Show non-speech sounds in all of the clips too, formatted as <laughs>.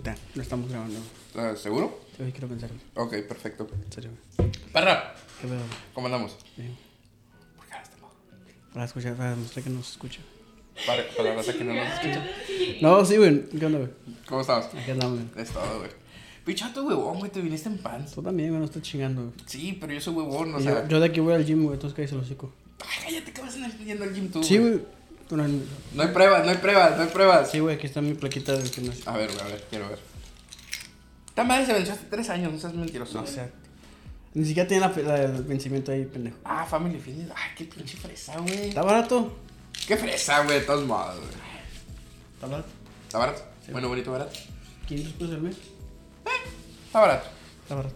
está, lo estamos grabando. Ah, ¿Seguro? Sí, quiero pensar. Ok, perfecto. En serio. Parra, ¿Qué pedo? ¿cómo andamos? Sí. ¿Por qué modo? Para escuchar, para demostrar que nos escucha. Para, para la raza que no nos <laughs> escucha. No, sí, güey. ¿Qué onda, güey? ¿Cómo estamos? Aquí andamos, güey. Es todo, güey. Pichato, huevón, güey, te viniste en pants. Tú también, güey, no estás chingando, güey. Sí, pero yo soy huevón, o sea. yo, yo de aquí voy al gym, güey, entonces cállese el hocico. Ay, cállate, que vas yendo al gym tú. Sí, güey. No- hay pruebas, no hay pruebas, no hay pruebas. Sí, güey, aquí está mi plaquita del gimnasio. A ver, güey, a ver, quiero ver. Esta madre se venció hace tres años, no seas mentiroso. No sé. Ni siquiera tiene la, la- el vencimiento ahí, pendejo. Ah, Family Fitness. Ay, qué pinche fresa, güey. ¿Está barato? Qué fresa, güey, de todos modos, güey. ¿Está barato? ¿Está barato? Sí. Bueno, bonito, barato. 500 pesos al mes. Está barato. Está barato.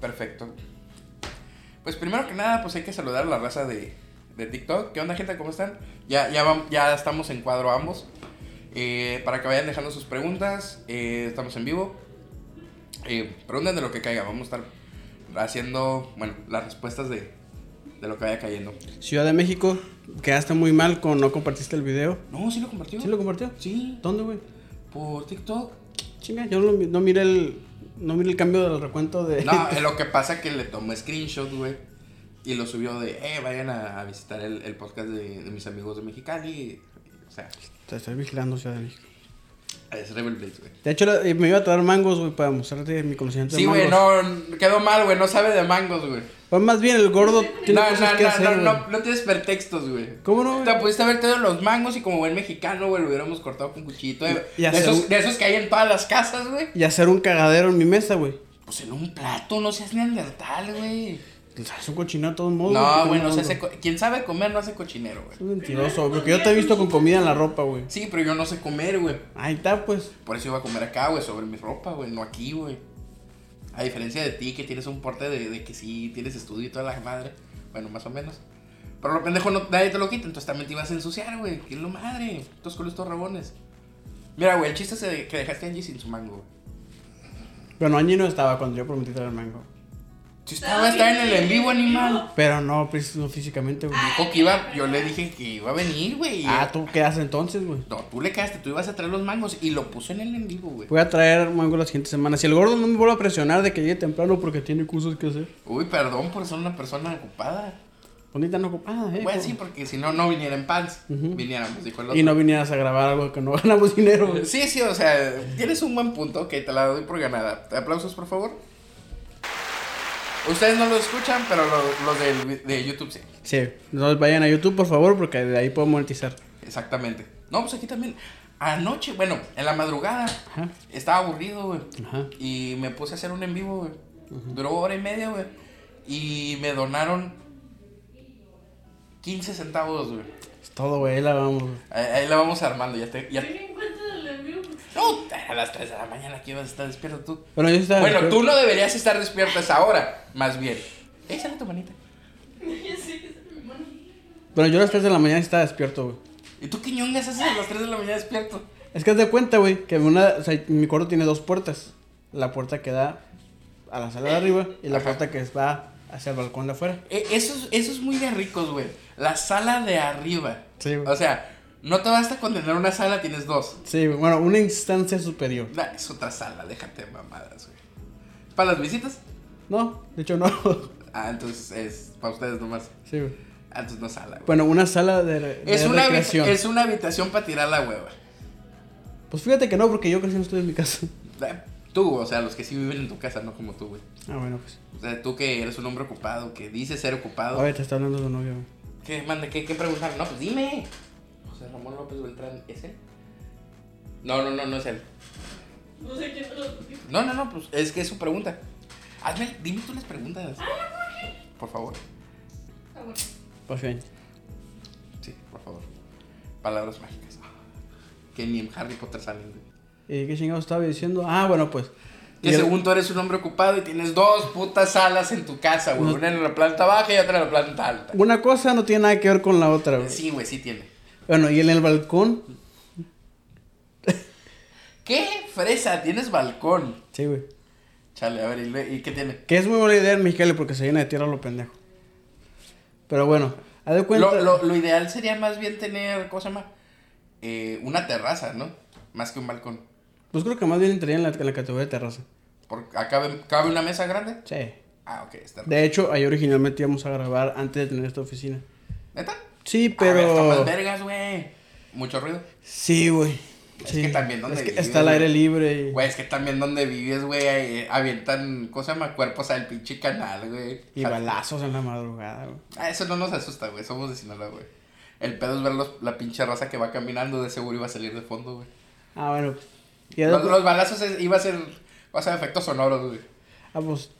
Perfecto. Pues primero que nada, pues hay que saludar a la raza de, de TikTok. ¿Qué onda, gente? ¿Cómo están? Ya, ya, vam- ya estamos en cuadro ambos. Eh, para que vayan dejando sus preguntas, eh, estamos en vivo. Eh, pregunten de lo que caiga. Vamos a estar haciendo, bueno, las respuestas de, de lo que vaya cayendo. Ciudad de México, quedaste muy mal con no compartiste el video. No, sí lo compartió. ¿Sí lo compartió? Sí, ¿Dónde, güey? por TikTok. Chinga, yo no, no miré el. No miré el cambio del recuento de. No, <laughs> lo que pasa que le tomé screenshot, güey. Y lo subió de, eh, vayan a, a visitar el, el podcast de, de mis amigos de Mexicali. O sea, Te estoy vigilando, Ciudad de México. es Rebel Blades, güey. De hecho, eh, me iba a traer mangos, güey, para mostrarte mi conocimiento Sí, de güey, mangos. no, quedó mal, güey, no sabe de mangos, güey. Pues más bien, el gordo tiene No, no, cosas que no, hacer, no, güey. no, no tienes pretextos, güey. ¿Cómo no, Te güey? pudiste haber tenido los mangos y como buen mexicano, güey, lo hubiéramos cortado con cuchillito. De, Y de hacer esos, un- de esos que hay en todas las casas, güey. Y hacer un cagadero en mi mesa, güey. Pues en un plato, no seas neandertal, güey. Es un cochinero de todos modos. No, güey, no ¿qué se hace. Quien sabe comer no hace cochinero, güey. Es mentiroso, porque yo te he visto con comida en la ropa, güey. Sí, pero yo no sé comer, güey. Ahí está, pues. Por eso iba a comer acá, güey, sobre mi ropa, güey, no aquí, güey. A diferencia de ti, que tienes un porte de, de que sí tienes estudio y toda la madre. Bueno, más o menos. Pero lo pendejo no, nadie te lo quita, entonces también te ibas a ensuciar, güey. ¿Qué es lo madre? Estos culos estos rabones. Mira, güey, el chiste es que dejaste a Angie sin su mango, güey. Bueno, Angie no estaba cuando yo prometí traer mango. Si estaba, estaba en el en vivo, animal. Pero no, pues, no físicamente, güey. Dijo que iba, yo le dije que iba a venir, güey. Ah, ¿tú haces entonces, güey? No, tú le quedaste, tú ibas a traer los mangos y lo puso en el en vivo, güey. Voy a traer mango la siguiente semana. Si el gordo no me vuelve a presionar de que llegue temprano porque tiene cosas que hacer. Uy, perdón por ser una persona ocupada. Bonita no ocupada, eh. Bueno, por- sí, porque si no, no viniera en pants. Ujú. Viniéramos, dijo el otro. Y no vinieras a grabar algo que no ganamos dinero, güey. Sí, sí, o sea, tienes un buen punto, que te la doy por ganada. Aplausos, por favor. Ustedes no lo escuchan, pero lo- los del vi- de YouTube sí. Sí, entonces vayan a YouTube, por favor, porque de ahí puedo monetizar. Exactamente. No, pues aquí también. Anoche, bueno, en la madrugada, Ajá, estaba aburrido, güey. ajá. Y me puse a hacer un en vivo, güey. Duró hora y media, güey. Y me donaron 15 centavos, güey. Es todo, güey, ahí la vamos. Ahí, ahí la vamos armando, ya te. Ya... Ten en cuenta del envío. No, a las 3 de la mañana que ibas a estar despierto tú. Bueno, yo estaba. Bueno, tú no deberías estar despierto a esa hora, más bien. Échale tu manita. Ya sé que es mi mano. Bueno, yo a las 3 de la mañana estaba despierto, güey. ¿Y tú qué ñongas haces a las 3 de la mañana despierto? Es que haz de cuenta, güey, que una, o sea, mi cuarto tiene dos puertas. La puerta que da a la sala de arriba y la Ajá. puerta que va hacia el balcón de afuera. Eh, eso, es, eso es muy de ricos, güey. La sala de arriba. Sí, güey. O sea, no te basta con tener una sala, tienes dos. Sí, bueno, una instancia superior. Nah, es otra sala, déjate mamadas, güey. ¿Para las visitas? No, de hecho no. <laughs> Ah, entonces es para ustedes nomás. sí, güey. Ah, entonces no sala, güey. Bueno, una sala de, de Es una, recreación. es una habitación para tirar la hueva. Pues fíjate que no, porque yo casi no estoy en mi casa. <laughs> Eh, Tú, o sea, los que sí viven en tu casa, no como tú, güey. Ah, bueno, pues. O sea, tú que eres un hombre ocupado, que dices ser ocupado. Oye, te está hablando tu novio, güey. ¿Qué, manda? ¿Qué, qué preguntar? No, pues dime. José Ramón López Beltrán, ¿es él? No, no, no, no es él. No sé quién te lo No, no, no, pues es que es su pregunta. Hazme, dime tú las preguntas. Por favor. Ah. Pues bien. Sí, por favor. Palabras mágicas. Que ni en Harry Potter salen, güey. ¿Y qué chingados estaba diciendo? Ah, bueno, pues. Que Y el- según tú eres un hombre ocupado y tienes dos putas salas en tu casa, güey. No. Una en la planta baja y otra en la planta alta. Una cosa no tiene nada que ver con la otra, güey. Sí, güey, sí tiene. Bueno, y en el balcón. <laughs> ¿Qué fresa? Tienes balcón. Sí, güey. Chale, a ver, ¿y, y qué tiene? Que es muy buena idea en Mexicali porque se llena de tierra lo pendejo. Pero bueno, haz de cuenta. Lo, lo, lo ideal sería más bien tener, ¿cómo se llama? Eh, una terraza, ¿no? Más que un balcón. Pues creo que más bien entraría en la, en la categoría de terraza. Por, acá cabe, cabe una mesa grande. Sí. Ah, ok, está. De hecho, ahí originalmente íbamos a grabar antes de tener esta oficina. ¿Neta? Sí, A ver, está más pero... vergas, güey. Mucho ruido. Sí, güey. Es Sí. que también donde Es que vives, está al aire libre. Güey, es que también donde vives, güey, ahí avientan, ¿cómo se llama? Cuerpos al pinche canal, güey. Y balazos en la madrugada, güey. Ah, eso no nos asusta, güey. Somos de Sinaloa, güey. El pedo es ver los- la pinche raza que va caminando, de seguro iba a salir de fondo, güey. Ah, bueno. Y Los, además- los balazos es- iba a ser, va a ser efectos sonoros, güey. Ah, pues.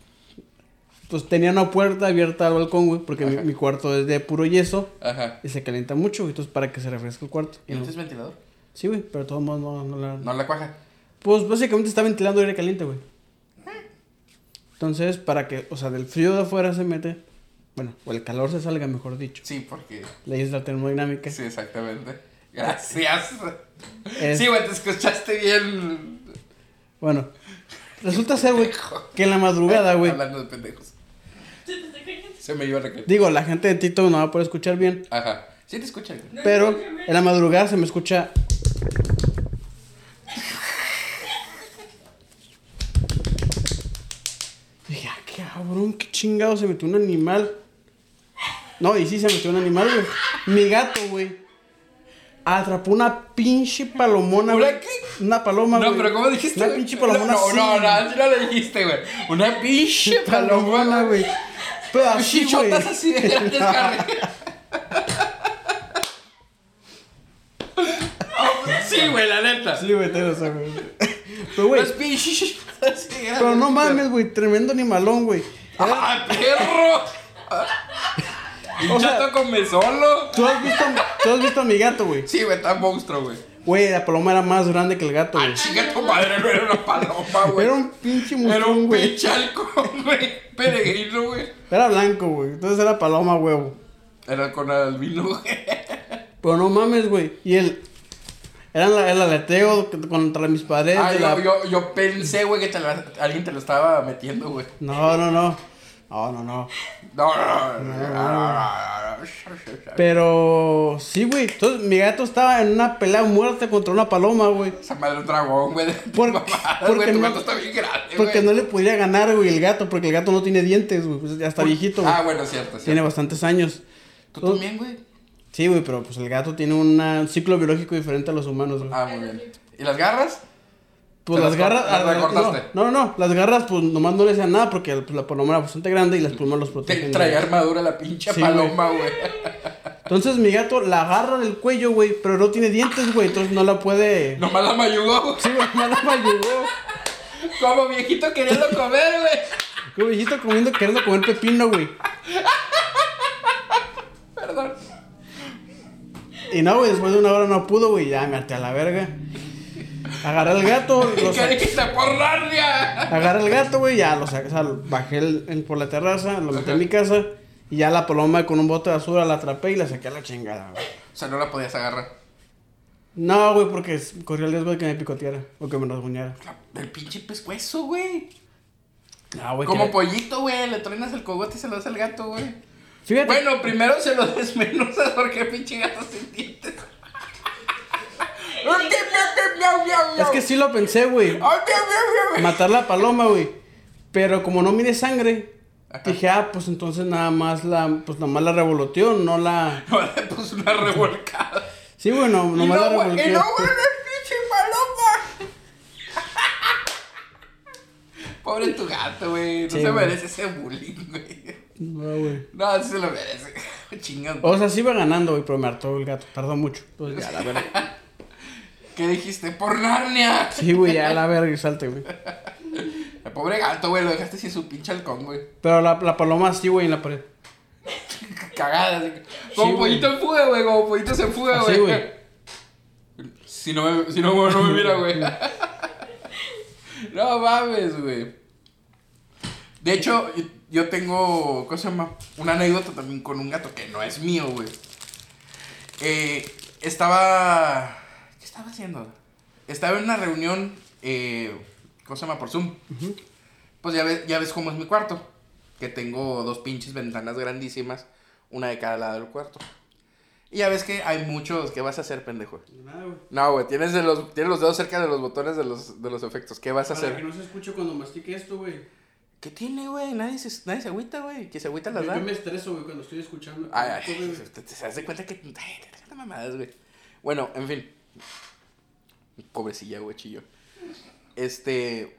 Pues tenía una puerta abierta al balcón, güey, porque mi, cuarto es de puro yeso Ajá. y se calienta mucho, güey, entonces para que se refresque el cuarto. ¿Y no no- tienes ventilador? Sí, güey, pero de todos modos no, no la... No la cuaja. Pues básicamente está ventilando aire caliente, güey. Entonces, para que, o sea, del frío de afuera se mete, bueno, o el calor se salga, mejor dicho. Sí, porque. Leyes de la termodinámica. Sí, exactamente. Gracias. Es- Sí, güey, te escuchaste bien. Bueno, resulta ser, güey, que en la madrugada, güey, Hablando de pendejos. <laughs> Se me iba a requerir. digo, la gente de Tito no va a poder escuchar bien, Ajá. Sí te escuchan. No, pero escúchame. en la madrugada se me escucha... Dije, ah, qué cabrón, qué chingado se metió un animal. No, y sí se metió un animal, güey. Mi gato, güey. Atrapó una pinche palomona, ¿Una güey. qué? Una paloma, güey. No, pero ¿cómo dijiste? Una pinche palomona No, así. no, no, así no le dijiste, güey. Una pinche palomona, palomona, güey. Pero así, güey. Así de grandes, Harry. Sí, güey, la neta. Sí, güey, te lo sabes. Pero, güey, pinches pero no mames, güey. Tremendo animalón, güey. ¡Ah, perro! O sea- Chato come solo. ¿Tú has visto, tú has visto a mi gato, güey. Sí, güey, está monstruo, güey. Güey, la paloma era más grande que el gato. Ah, chinga tu madre, no era una paloma, güey. Era un pinche Era muchón, un güey. pinche halcón, güey. Peregrino, güey. Era blanco, güey. Entonces era paloma, huevo. Era con albino, güey. Pero no mames, güey. Y el. Era la- el aleteo contra mis paredes. Ah, yo, la- yo, yo pensé, güey, que te la- alguien te lo estaba metiendo, güey. No, no, no. No, no, no. No, no, no, no, no, no. Pero. Sí, güey. Entonces mi gato estaba en una pelea a muerte contra una paloma, güey. Esa madre un dragón, güey. <laughs> Por- porque tu no- gato está bien grande, Porque no le podía ganar, güey, el gato. Porque el gato no tiene dientes, güey. Pues ya está viejito. Ah, bueno, cierto, cierto. Tiene bastantes años. ¿Tú también, güey? Sí, güey, pero pues el gato tiene un un ciclo biológico diferente a los humanos, güey. Ah, muy bien. ¿Y las garras? Pues ¿te las las garras. las ah, recortaste? No, no, no, las garras, pues nomás no le hacían nada porque pues, la paloma era bastante grande y las plumas los Te protegen. traía güey. armadura la pinche Sí, paloma, güey. Entonces mi gato la agarra del cuello, güey, pero no tiene dientes, güey, entonces no la puede. Nomás la mayugó. Sí, güey, no la ayudó. Como viejito queriendo comer, güey. Como viejito comiendo, queriendo comer pepino, güey. Perdón. Y no, güey, después de una hora no pudo, güey, ya me harté a la verga. Agarré al gato, <laughs> lo ¿Qué sa- dijiste por agarré al gato, güey, ya lo saqué, o sea, bajé el- por la terraza, lo metí en mi casa y ya la paloma con un bote de basura la atrapé y la saqué a la chingada, güey. O sea, no la podías agarrar. No, güey, porque corría el riesgo de que me picoteara o que me rasguñara. El pinche pescuezo, güey. No, güey. Como que- pollito, güey. Le truenas el cogote y se lo das al gato, güey. Fíjate. Bueno, primero se lo <laughs> desmenuzas porque pinche gato sin dientes. Es que sí lo pensé, güey. Matar la paloma, güey. Pero como no mide sangre, dije, ah, pues entonces nada más la, pues nada más la revoloteó, no la. No <laughs> puso una revolcada. Sí, güey, no, Y nomás la no, y revolteó. no, güey, la pinche paloma. <laughs> Pobre tu gato, güey. No Sí, se merece ese bullying, güey. No, güey. No, sí se lo merece. <laughs> Chingando. O sea, sí iba ganando, güey, pero me hartó el gato. Tardó mucho. Pues ya, la verga. ¿Qué dijiste? ¡Por Narnia! Sí, güey, ya la verga y salte, güey. El pobre gato, güey, lo dejaste sin su pinche halcón, güey. Pero la, la paloma sí, güey, en la pared. <laughs> Cagada, así Como Sí, pollito en fuga, güey, como pollito se fuga, güey. güey. Si no me, si no, no me mira, güey. <laughs> No mames, güey. De hecho, yo- yo tengo, ¿cómo se llama? Una anécdota también con un gato que no es mío, güey. Eh, estaba... ¿Qué estaba haciendo? Estaba en una reunión, eh, ¿cómo se llama? Por Zoom. Pues ya ves, ya ves cómo es mi cuarto. Que tengo dos pinches ventanas grandísimas, una de cada lado del cuarto. Y ya ves que hay muchos. ¿Qué vas a hacer, pendejo? Nada, güey. No, güey, tienes, de los, tienes los dedos cerca de los botones de los, de los efectos. ¿Qué vas a Para que hacer? no se escuche cuando mastique esto, güey. ¿Qué tiene, güey? Nadie se, nadie se agüita, güey. Que se agüita las Yo, da. yo me estreso, güey, cuando estoy escuchando. Ay, ay, te, te das de cuenta que. Ay, te te mamadas, güey. Bueno, en fin. Pobrecilla, güey, chillo. Este.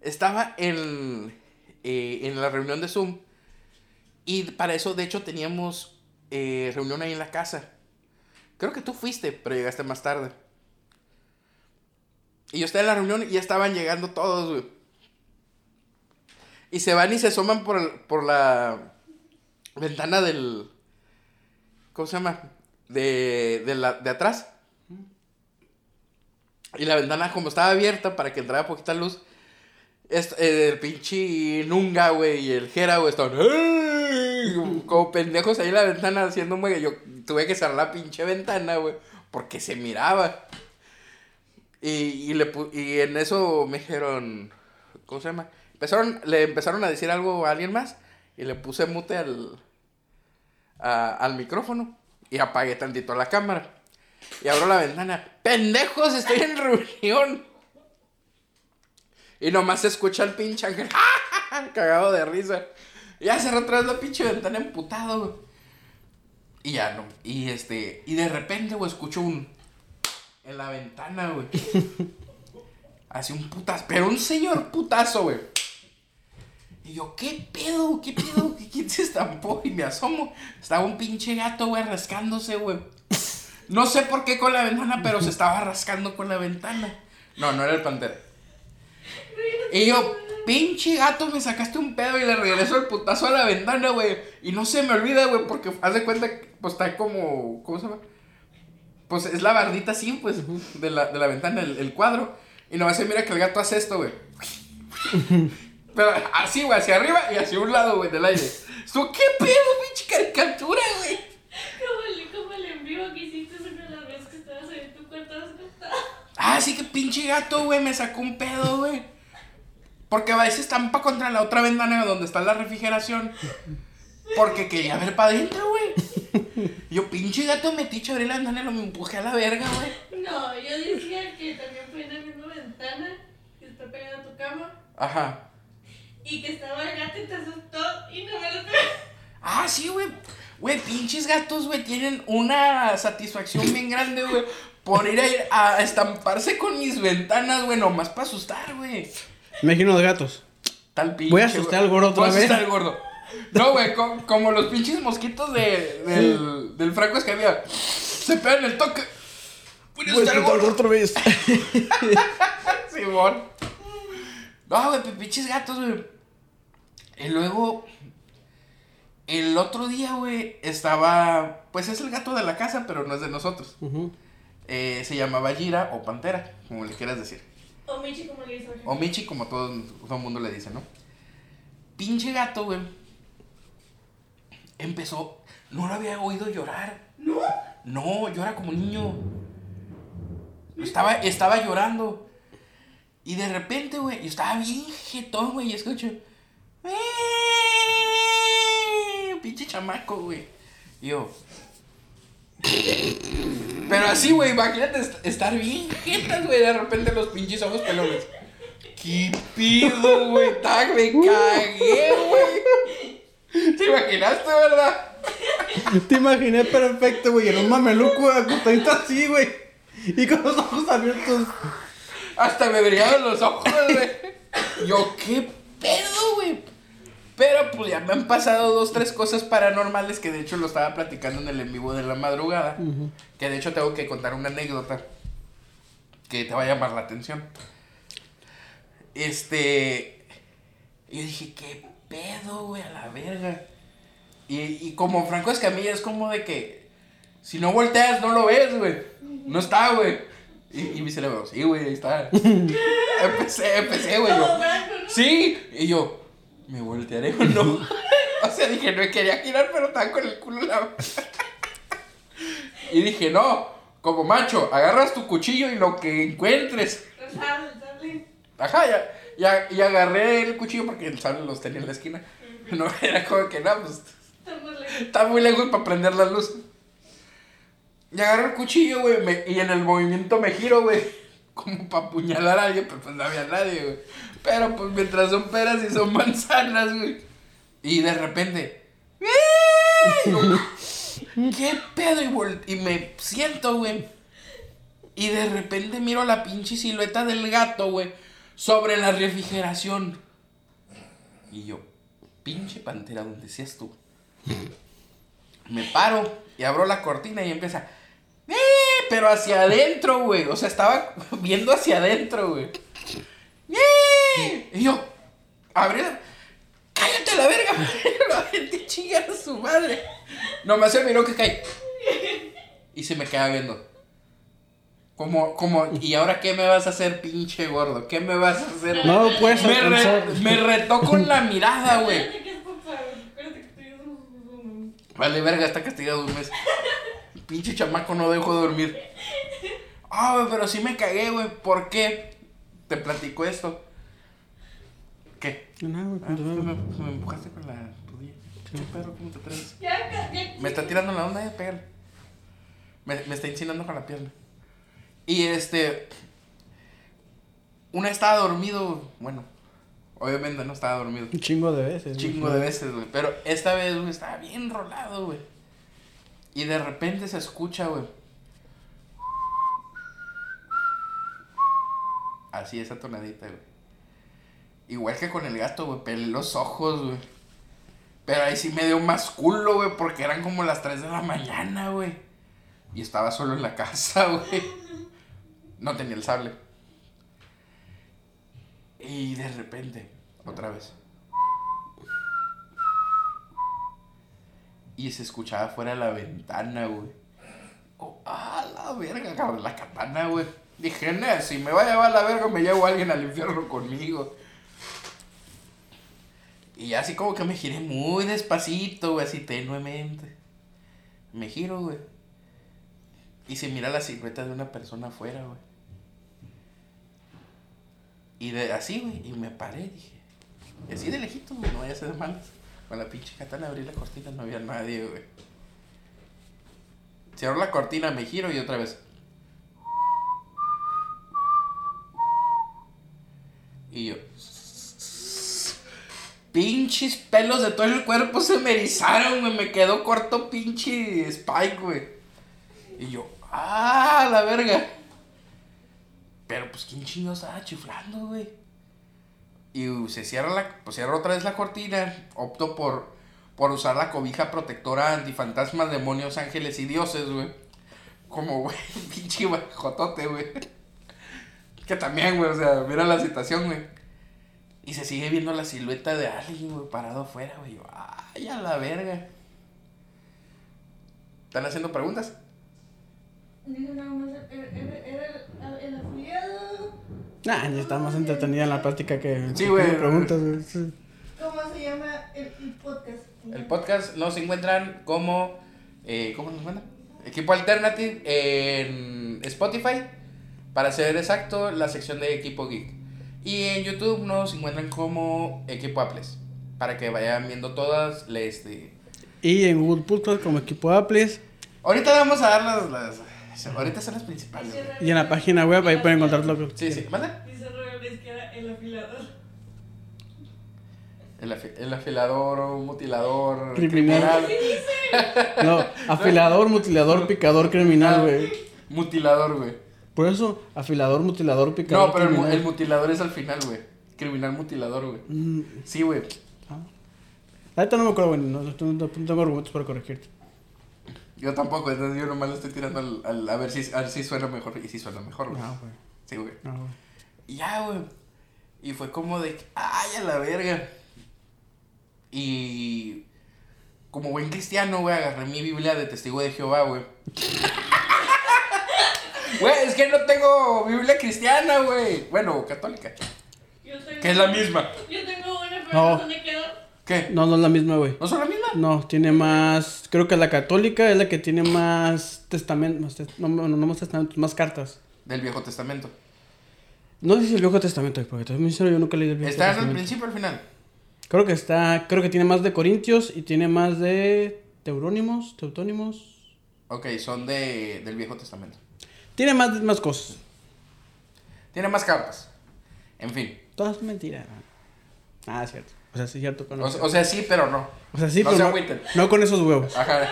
Estaba en. eh, en la reunión de Zoom. Y para eso, de hecho, teníamos eh, reunión ahí en la casa. Creo que tú fuiste, pero llegaste más tarde. Y yo estaba en la reunión y ya estaban llegando todos, güey. Y se van y se asoman por, por la ventana del. ¿Cómo se llama? De, de, la, de atrás. Y la ventana, como estaba abierta para que entrara poquita luz, eh, el pinche Nunga, güey, y el Jera, güey, estaban como- pendejos ahí en la ventana haciendo güey. Yo tuve que cerrar la pinche ventana, güey, porque se miraba. Y, y, le, y en eso me dijeron, ¿cómo se llama? Empezaron, le empezaron a decir algo a alguien más y le puse mute al, a- al micrófono y apagué tantito la cámara. Y abro la ventana. ¡Pendejos! Estoy en reunión. Y nomás se escucha el pinche ángel. <laughs> Cagado de risa. Y ya cerró otra la pinche ventana emputado. Y ya no. Y este. Y de repente, güey, escucho un. En la ventana, güey. Así un putazo. Pero un señor putazo, güey. Y yo, ¿qué pedo? ¿Qué pedo? ¿Quién se estampó? Y me asomo. Estaba un pinche gato, güey, rascándose, güey. No sé por qué con la ventana, pero se estaba rascando con la ventana. No, no era el pantera. Y yo, pinche gato, me sacaste un pedo y le regreso el putazo a la ventana, güey. Y no se me olvida, güey, porque haz de cuenta que pues está como. ¿Cómo se llama? Pues es la bardita así, pues, de la, de la ventana, el, el cuadro. Y nomás se mira que el gato hace esto, güey. <laughs> Pero así, güey, hacia arriba y hacia un lado, güey, del aire. ¿qué pedo, pinche caricatura, güey? Como el, como el en vivo que hiciste una la vez que estabas ahí en tu cuarto acostado. Ah, sí que pinche gato, güey, me sacó un pedo, güey. Porque a veces estampa contra la otra ventana donde está la refrigeración. Porque quería ver para adentro, güey. Yo, pinche gato metiche, abrí la ventana y lo me empujé a la verga, güey. No, yo decía que también fue en la misma ventana que está pegada a tu cama Ajá. y que estaba el gato y te asustó y no me lo Ah, sí, güey. Güey, pinches gatos, güey, tienen una satisfacción bien grande, güey. Por ir a, ir a estamparse con mis ventanas, güey, nomás para asustar, güey. Imagino de gatos. Tal pinche. Voy a asustar al gordo otra Voy a vez. asustar al gordo. No, güey, co- como los pinches mosquitos de, del, del Franco es que había. Se pegan el toque. Voy a asustar al gordo. otra vez. <laughs> Simón. No, güey, pi- pinches gatos, güey. Y luego. El otro día, güey, estaba. Pues es el gato de la casa, pero no es de nosotros. Ujú. Eh, se llamaba Gira o Pantera, como le quieras decir. O Michi, como le hizo. O Michi, como todo, todo el mundo le dice, ¿no? Pinche gato, güey. Empezó. No lo había oído llorar. ¿No? No, llora como niño. Estaba, estaba llorando. Y de repente, güey, yo estaba bien jetón, güey, y escucho. "Eh", Pinche chamaco, güey. Y yo. Pero así, güey, imagínate est- estar bien jetas, güey, de repente los pinches ojos pelones. ¿Qué pido, güey? Tag, me cagué, güey. ¿Te imaginaste, verdad? Te imaginé perfecto, güey, en un mameluco acostadito así, güey. Y con los ojos abiertos. Hasta me brillaban los ojos, güey. Yo, ¿qué pedo, güey? Pero pues ya me han pasado dos, tres cosas paranormales que de hecho lo estaba platicando en el en vivo de la madrugada. Que de hecho tengo que contar una anécdota que te va a llamar la atención. Este. Y yo dije, ¿qué pedo, güey? A la verga. Y, y como Franco Escamilla es como de que si no volteas, no lo ves, güey. No está, güey. Y, y mi cerebro, sí, güey, ahí está. <laughs> empecé, empecé, güey. Yo, sí. Y yo, ¿me voltearé o no? <laughs> o sea, dije, no quería girar, pero estaba con el culo en la. <laughs> y dije, no, como macho, agarras tu cuchillo y lo que encuentres. Sale, sale. Ajá, ya, ya, y agarré el cuchillo porque el sable los tenía en la esquina. No, era como que no, pues está muy lejos para prender la luz. Y agarro el cuchillo, güey, y en el movimiento me giro, güey. <laughs> Como para apuñalar a alguien, pero pues no había nadie, güey. Pero pues mientras son peras y son <laughs> manzanas, güey. Y de repente. <laughs> ¿Qué pedo? Y, vol- y me siento, güey. Y de repente miro la pinche silueta del gato, güey. Sobre la refrigeración. Y yo, pinche pantera, donde seas tú. Me paro y abro la cortina y empieza. ¡Eh! Pero hacia adentro, güey. O sea, estaba viendo hacia adentro, güey. ¡Eh! Y yo, abrí la. ¡Cállate la verga! <laughs> La gente chingar a su madre. Nomás se miró que cae. Y se me queda viendo. Como, como, ¿y ahora qué me vas a hacer, pinche gordo? ¿Qué me vas a hacer? No lo puedes me, re- me retó con la mirada, güey. Vale, verga, está castigado un mes. Pinche chamaco no dejó de dormir. Ah, güey, pero sí me cagué, güey. ¿Por qué? Te platico esto. ¿Qué? No, güey, Ah, continúa. me, me empujaste con la rodilla. ¿Qué perro? ¿Cómo te traes? Ya, ya, ya. Me está tirando la onda, ya, pégale. Me, me está insinuando con la pierna. Y este. Una estaba dormido. Bueno, obviamente no estaba dormido. Un chingo de veces. güey. Chingo de veces, güey. Pero esta vez, güey, estaba bien rolado, güey. Y de repente se escucha, güey. Así, esa tonadita, güey. Igual que con el gato, güey. Pelé los ojos, güey. Pero ahí sí me dio más culo, güey. Porque eran como las 3 de la mañana, güey. Y estaba solo en la <laughs> casa, güey. No tenía el sable. Y de repente, otra vez. Y se escuchaba fuera de la ventana, güey. Oh, ah, la verga, cabrón, la katana, güey. Dije, "Nah, si me va a llevar la verga, me llevo a alguien al infierno conmigo. Y así como que me giré muy despacito, güey, así tenuemente. Me giro, güey. Y se mira la silueta de una persona afuera, güey. Y de así, güey, y me paré, dije. Y así de lejito, güey, no vaya a ser malas. Con la pinche katana abrí la cortina, no había nadie, güey. Cierro la cortina, me giro y otra vez. Y yo. Pinches pelos de todo el cuerpo se me erizaron, güey. Me quedó corto pinche Spike, güey. Y yo, ¡ah, la verga! Pero pues, ¿quién chingados estaba chiflando, güey? Y uh, se cierra la, pues cierra otra vez la cortina. Opto por, por usar la cobija protectora antifantasmas, demonios, ángeles y dioses, güey. Como, güey, <laughs> pinche jotote, güey. Que también, güey, o sea, mira la situación, güey. Y se sigue viendo la silueta de alguien, güey, parado afuera, güey. Ay, a la verga. ¿Están haciendo preguntas? Dijo nada más, era, el, afiliado. Nah, ya está más entretenida en la práctica que. Sí, güey. preguntas, güey. sí. ¿Cómo se llama el, el podcast? El podcast nos encuentran como. eh, ¿Cómo nos encuentran? Equipo Alternative en Spotify. Para ser exacto, la sección de Equipo Geek. Y en YouTube nos encuentran como Equipo Apples. Para que vayan viendo todas. Este... Y en Google Podcast como equipo Apples. Ahorita vamos a dar las. las- ahorita son las principales. güey. Y en la página web ahí pueden encontrar lo que. Sí, sí. ¿Manda? Dice Robles que era el afilador. El, afi- el afilador, mutilador, Criminal. criminal. No, afilador, mutilador, picador, criminal, güey. Mutilador, güey. Por eso, afilador, mutilador, picador. No, pero el, mu- el mutilador es al final, güey. Criminal mutilador, güey. Mm, Sí, güey. ah. La neta no me acuerdo, güey. No, no, no tengo argumentos para corregirte. Yo tampoco, entonces yo nomás le estoy tirando al, al- a, ver si, a ver si suena mejor. Y si suena mejor, güey. No, güey. Sí, güey. No, güey. Y ya, güey. Y fue como de, ay, a la verga. Y como buen cristiano, güey, agarré mi Biblia de testigo de Jehová, güey. <laughs> Güey, es que no tengo Biblia cristiana, güey. Bueno, católica. Yo tengo, Que es la misma. Yo tengo una, pero No. dónde quedó. ¿Qué? No, no es la misma, güey. ¿No son la misma? No, tiene más. Creo que la católica es la que tiene más testamentos. No, no, no más testamentos, más cartas. Del Viejo Testamento. No sé si el Viejo Testamento, porque te sincero, yo nunca leí el Viejo ¿Está en el Testamento. principio o al final? Creo que está. Creo que tiene más de Corintios y tiene más de Teurónimos, Teutónimos. Ok, son de, del Viejo Testamento. Tiene más, más cosas. Tiene más cartas. En fin. Todas mentiras. Ah, es cierto. O sea, sí es cierto. con O, o sea, sí, pero no. O sea, sí, no pero se no, no con esos huevos. Ajá.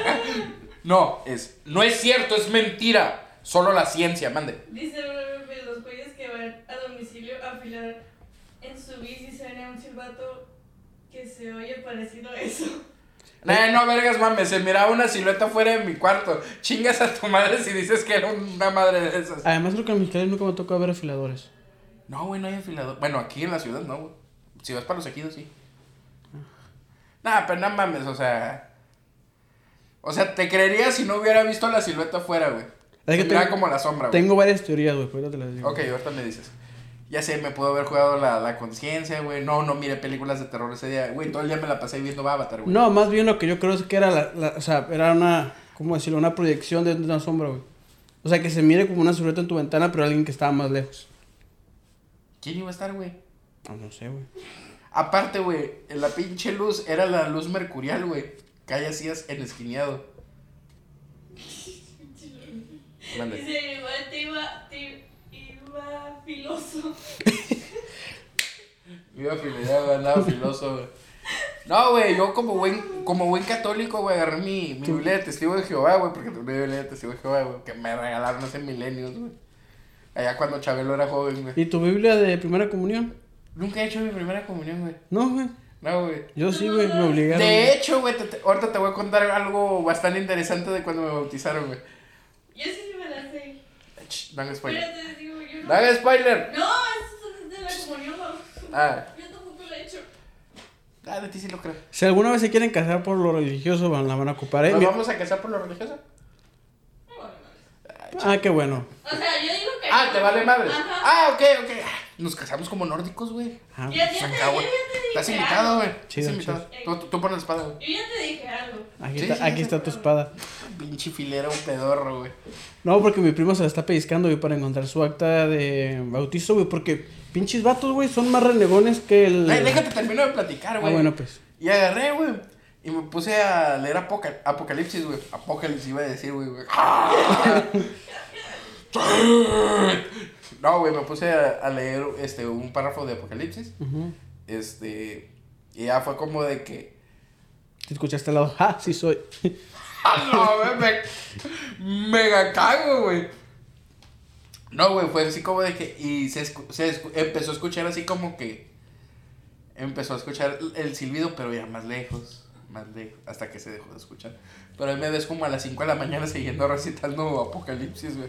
No, es. No es cierto, es mentira. Solo la ciencia, mande. Dice los güeyes que van a domicilio a afilar en su bici suena un silbato que se oye parecido a eso. No, no, vergas, mames. Se miraba una silueta fuera de mi cuarto. Chingas a tu madre si dices que era una madre de esas. Además, creo que en Mexicali nunca me tocó ver afiladores. No, güey, no hay afilador. Bueno, aquí en la ciudad no, güey. Si vas para los ejidos, sí. Nah, pero no mames, o sea. O sea, te creería si no hubiera visto la silueta afuera, güey. Es que tengo- como la sombra, güey. Tengo varias teorías, güey. Ahorita te las digo. Ok, ahorita me dices. Ya sé, me pudo haber jugado la, la conciencia, güey. No, no miré películas de terror ese día. Güey, todo el día me la pasé viendo Avatar, güey. No, más bien lo que yo creo es que era la, la- o sea, era una, ¿cómo decirlo? Una proyección de una sombra, güey. O sea, que se mire como una silueta en tu ventana, pero alguien que estaba más lejos. ¿Quién iba a estar, güey? No, no sé, güey. Aparte, güey, la pinche luz era la luz mercurial, güey. Que ahí hacías en esquineado. <laughs> Dice, igual te iba, te iba filoso. <laughs> Andaba filoso, güey. No, güey, yo como buen, como buen católico, güey, agarré mi, mi Biblia de Testigo de Jehová, güey, porque tengo una Biblia de Testigo de Jehová, güey, que me regalaron hace milenios, güey. Allá cuando Chabelo era joven, güey. ¿Y tu Biblia de primera comunión? Nunca he hecho mi primera comunión, güey. No, güey. No, güey. Yo sí, güey, me obligaron. De hecho, güey, te- te- ahorita te voy a contar algo bastante interesante de cuando me bautizaron, güey. Yo sí me la sé. Ch, No spoiler. Digo, yo no. No hagas spoiler. No, eso es de la comunión. Ah, Yo tampoco la he hecho. ah, de ti sí lo creo. Si alguna vez se quieren casar por lo religioso, van- la van a ocupar, ¿eh? ¿Nos vamos a casar por lo religioso? No, no. Ah, qué bueno. O sea, yo digo que. Ah, te vale madre. Ajá. Ah, ok, ok. Ah, Nos casamos como nórdicos, güey. Ah, Ya, ya, te, Acá, ya, güey. ya te dije. Estás invitado, güey. Estás Chido, invitado. Tú, tú, tú pones la espada, güey. Yo ya te dije algo. aquí Sí, está, sí, aquí sí. está tu espada. Pinche filera, un pedorro, güey. No, porque mi primo se la está pellizcando, güey, para encontrar su acta de bautizo, güey, porque pinches vatos, güey, son más renegones que el... Ay, déjate termino de platicar, Ah, güey. bueno, pues. Y agarré, güey. Y me puse a leer Apoca- Apocalipsis, güey. Apocalipsis iba a decir, güey. güey. <laughs> <laughs> No, güey, me puse a, a leer este, un párrafo de Apocalipsis. Este. Y ya fue como de que. Te escuchaste al lado, ah, sí soy. <laughs> ¡Ah, no, güey! Me, mega cago, güey. No, güey, fue así como de que. Y se, se empezó a escuchar así como que. Empezó a escuchar el silbido, pero ya más lejos. Más lejos. Hasta que se dejó de escuchar. Pero ahí me ves como a las 5 de la mañana siguiendo recitando Apocalipsis, güey.